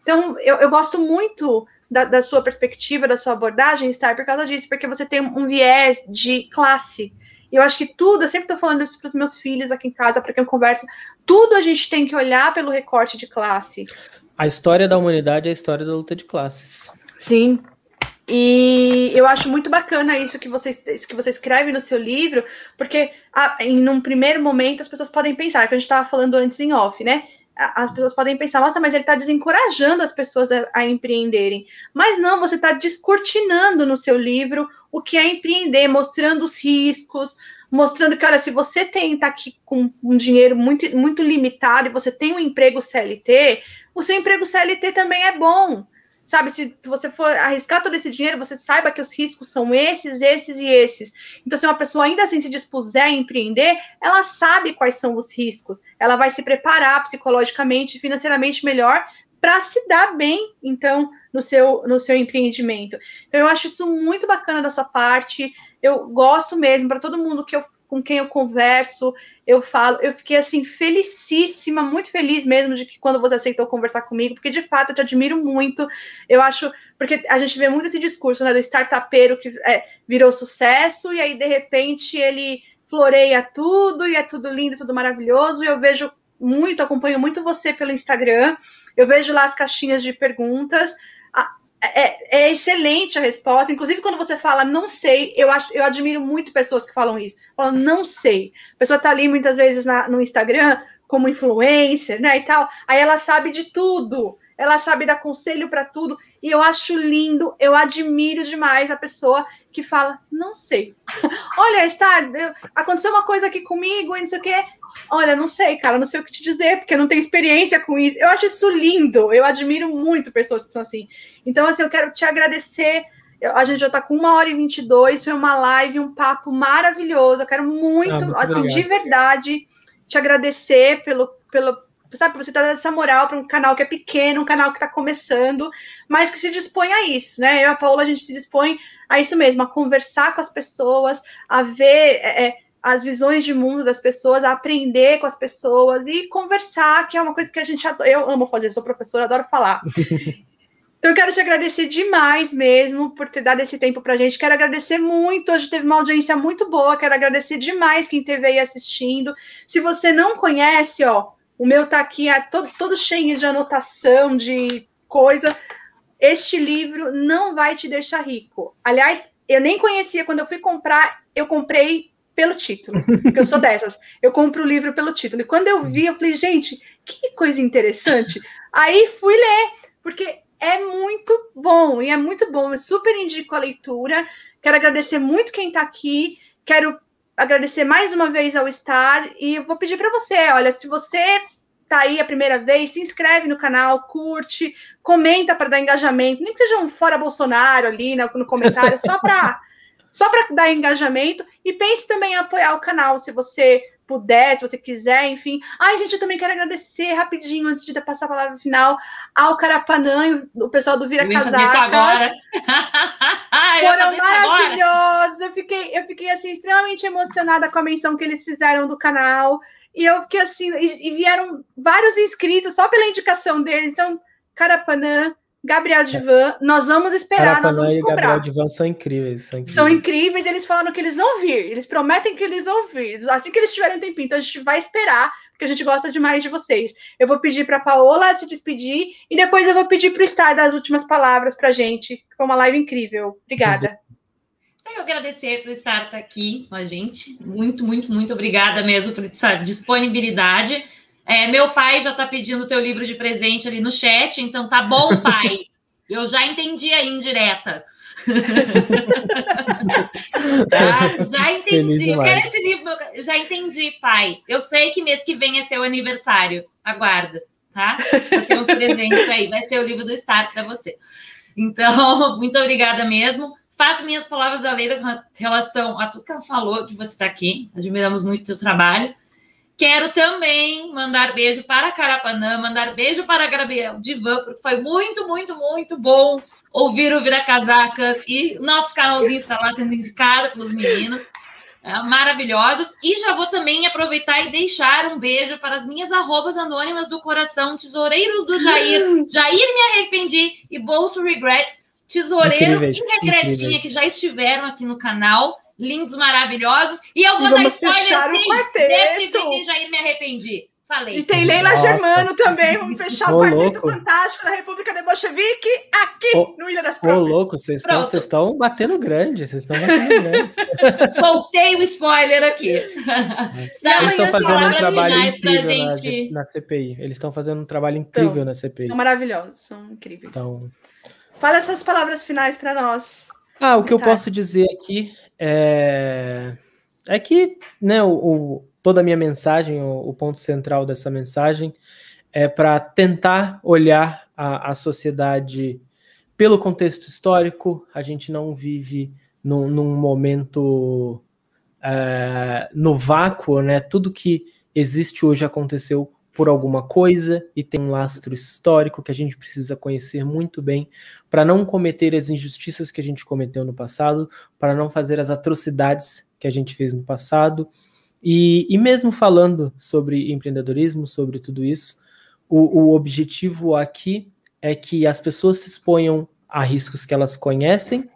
Então, eu, eu gosto muito da, da, sua perspectiva, da sua abordagem, Star, por causa disso, porque você tem um viés de classe. Eu acho que tudo, eu sempre estou falando isso para os meus filhos aqui em casa, para quem eu converso, tudo a gente tem que olhar pelo recorte de classe. A história da humanidade é a história da luta de classes. Sim, e eu acho muito bacana isso que você, isso que você escreve no seu livro, porque a, em um primeiro momento as pessoas podem pensar, que a gente estava falando antes em off, né? As pessoas podem pensar, nossa, mas ele está desencorajando as pessoas a, a empreenderem. Mas não, você está descortinando no seu livro o que é empreender, mostrando os riscos, mostrando que, olha, se você tem tá aqui com um dinheiro muito, muito limitado e você tem um emprego CLT, o seu emprego CLT também é bom sabe? Se você for arriscar todo esse dinheiro, você saiba que os riscos são esses, esses e esses. Então, se uma pessoa ainda assim se dispuser a empreender, ela sabe quais são os riscos. Ela vai se preparar psicologicamente, financeiramente melhor para se dar bem, então, no seu, no seu empreendimento. Então, eu acho isso muito bacana da sua parte. Eu gosto mesmo, para todo mundo que eu, com quem eu converso, eu falo, eu fiquei assim felicíssima, muito feliz mesmo de que quando você aceitou conversar comigo, porque de fato eu te admiro muito. Eu acho, porque a gente vê muito esse discurso, né, do startupeiro que é, virou sucesso e aí de repente ele floreia tudo e é tudo lindo, tudo maravilhoso. E eu vejo muito, acompanho muito você pelo Instagram. Eu vejo lá as caixinhas de perguntas é, é, excelente a resposta. Inclusive, quando você fala não sei, eu acho, eu admiro muito pessoas que falam isso. Falam não sei. A pessoa tá ali muitas vezes na, no Instagram como influencer, né? E tal. Aí ela sabe de tudo. Ela sabe dar conselho para tudo. E eu acho lindo, eu admiro demais a pessoa que fala, não sei. Olha, Star, aconteceu uma coisa aqui comigo e não sei o quê. Olha, não sei, cara, não sei o que te dizer, porque eu não tenho experiência com isso. Eu acho isso lindo. Eu admiro muito pessoas que são assim. Então, assim, eu quero te agradecer. a gente já está com uma hora e vinte e dois. Foi uma live, um papo maravilhoso. Eu quero muito, ah, muito assim, obrigado. de verdade, te agradecer pelo, pelo, sabe, você tá dando essa moral para um canal que é pequeno, um canal que está começando, mas que se dispõe a isso, né? Eu e a Paula, a gente se dispõe a isso mesmo, a conversar com as pessoas, a ver é, é as visões de mundo das pessoas, a aprender com as pessoas e conversar, que é uma coisa que a gente adora. Eu amo fazer, sou professora, adoro falar. Então, eu quero te agradecer demais mesmo por ter dado esse tempo para a gente. Quero agradecer muito. Hoje teve uma audiência muito boa. Quero agradecer demais quem esteve aí assistindo. Se você não conhece, ó, o meu tá aqui é todo, todo cheio de anotação, de coisa. Este livro não vai te deixar rico. Aliás, eu nem conhecia quando eu fui comprar, eu comprei pelo título, porque eu sou dessas. Eu compro o livro pelo título. E quando eu vi, eu falei, gente, que coisa interessante. Aí fui ler, porque é muito bom, e é muito bom. Eu super indico a leitura. Quero agradecer muito quem está aqui. Quero agradecer mais uma vez ao Star e vou pedir para você, olha, se você tá aí a primeira vez, se inscreve no canal, curte, comenta para dar engajamento, nem que seja um fora Bolsonaro ali no, no comentário, só para só para dar engajamento e pense também em apoiar o canal, se você puder, se você quiser, enfim. Ai, gente, eu também quero agradecer rapidinho, antes de passar a palavra final, ao Carapanã, o pessoal do Vira Casacas. Foram maravilhosos. Eu fiquei, eu fiquei assim extremamente emocionada com a menção que eles fizeram do canal. E eu fiquei assim, e, e vieram vários inscritos só pela indicação deles. Então, Carapanã, Gabriel Divan, nós vamos esperar, Carapanã nós vamos cobrar. Gabriel Divan são incríveis, são incríveis. São incríveis, eles falaram que eles vão vir, eles prometem que eles vão vir. Assim que eles tiverem um tempinho, então a gente vai esperar, porque a gente gosta demais de vocês. Eu vou pedir para Paola se despedir e depois eu vou pedir para o Star dar as últimas palavras para a gente. Foi uma live incrível. Obrigada. Quero agradecer por estar aqui com a gente. Muito, muito, muito obrigada mesmo por essa disponibilidade. É, meu pai já está pedindo o teu livro de presente ali no chat, então tá bom, pai. Eu já entendi a indireta. tá? Já entendi. Eu quero esse livro. Já entendi, pai. Eu sei que mês que vem é seu aniversário. Aguarda, tá? Ter uns presentes aí. Vai ser o livro do Star para você. Então, muito obrigada mesmo. Faço minhas palavras da lei com relação a tudo que ela falou, que você está aqui. Admiramos muito o seu trabalho. Quero também mandar beijo para Carapanã, mandar beijo para Gabriel Divan, porque foi muito, muito, muito bom ouvir o Vira Casacas. E nosso canalzinho está lá sendo indicado pelos meninos. É, maravilhosos. E já vou também aproveitar e deixar um beijo para as minhas arrobas anônimas do coração, tesoureiros do Jair, Jair me arrependi. E Bolso Regrets, tesoureiro incríveis, e regretinha que já estiveram aqui no canal lindos, maravilhosos. E eu vou e dar spoiler sim, desse vídeo Jair Me Arrependi. Falei. E tem Leila Nossa. Germano também. Vamos fechar o quarteto louco. fantástico da República de Bolchevique aqui ô, no Ilha das Provas. Ô, louco, vocês estão batendo grande. Vocês estão batendo grande. Soltei o spoiler aqui. Eles estão fazendo um trabalho incrível gente... na, na, CPI. Eles estão fazendo um trabalho incrível então, na CPI. São maravilhosos, são incríveis. Então... Fala essas palavras finais para nós. Ah, o que eu posso dizer aqui é, é que né, o, o, toda a minha mensagem, o, o ponto central dessa mensagem, é para tentar olhar a, a sociedade pelo contexto histórico. A gente não vive num, num momento é, no vácuo, né? Tudo que existe hoje aconteceu por alguma coisa e tem um lastro histórico que a gente precisa conhecer muito bem para não cometer as injustiças que a gente cometeu no passado, para não fazer as atrocidades que a gente fez no passado. E, e mesmo falando sobre empreendedorismo, sobre tudo isso, o, o objetivo aqui é que as pessoas se exponham a riscos que elas conhecem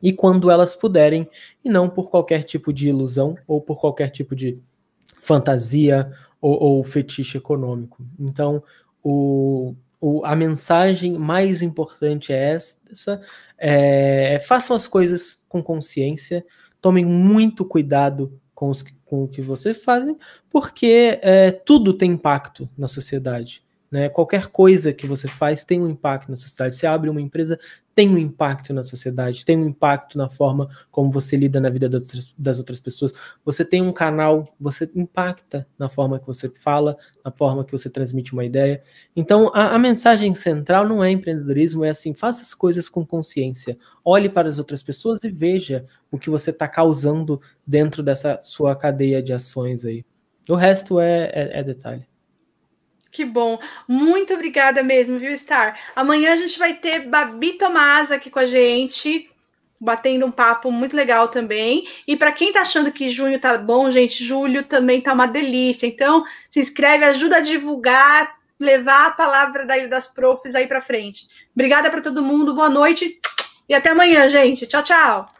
e quando elas puderem, e não por qualquer tipo de ilusão ou por qualquer tipo de fantasia ou, ou fetiche econômico. Então, o, o, a mensagem mais importante é essa: é, façam as coisas com consciência, tomem muito cuidado com, os, com o que vocês fazem, porque é, tudo tem impacto na sociedade. Né? Qualquer coisa que você faz tem um impacto na sociedade. Você abre uma empresa, tem um impacto na sociedade, tem um impacto na forma como você lida na vida das outras, pessoas. Você tem um canal, você impacta na forma que você fala, na forma que você transmite uma ideia. Então, a, a mensagem central não é empreendedorismo, é assim: faça as coisas com consciência. Olhe para as outras pessoas e veja o que você está causando dentro dessa sua cadeia de ações aí. O resto é, é, é detalhe. Que bom. Muito obrigada mesmo, viu, Star? Amanhã a gente vai ter Babi Tomás aqui com a gente, batendo um papo muito legal também. E para quem tá achando que junho tá bom, gente, julho também tá uma delícia. Então, se inscreve, ajuda a divulgar, levar a palavra daí das profs aí para frente. Obrigada para todo mundo. Boa noite e até amanhã, gente. Tchau, tchau.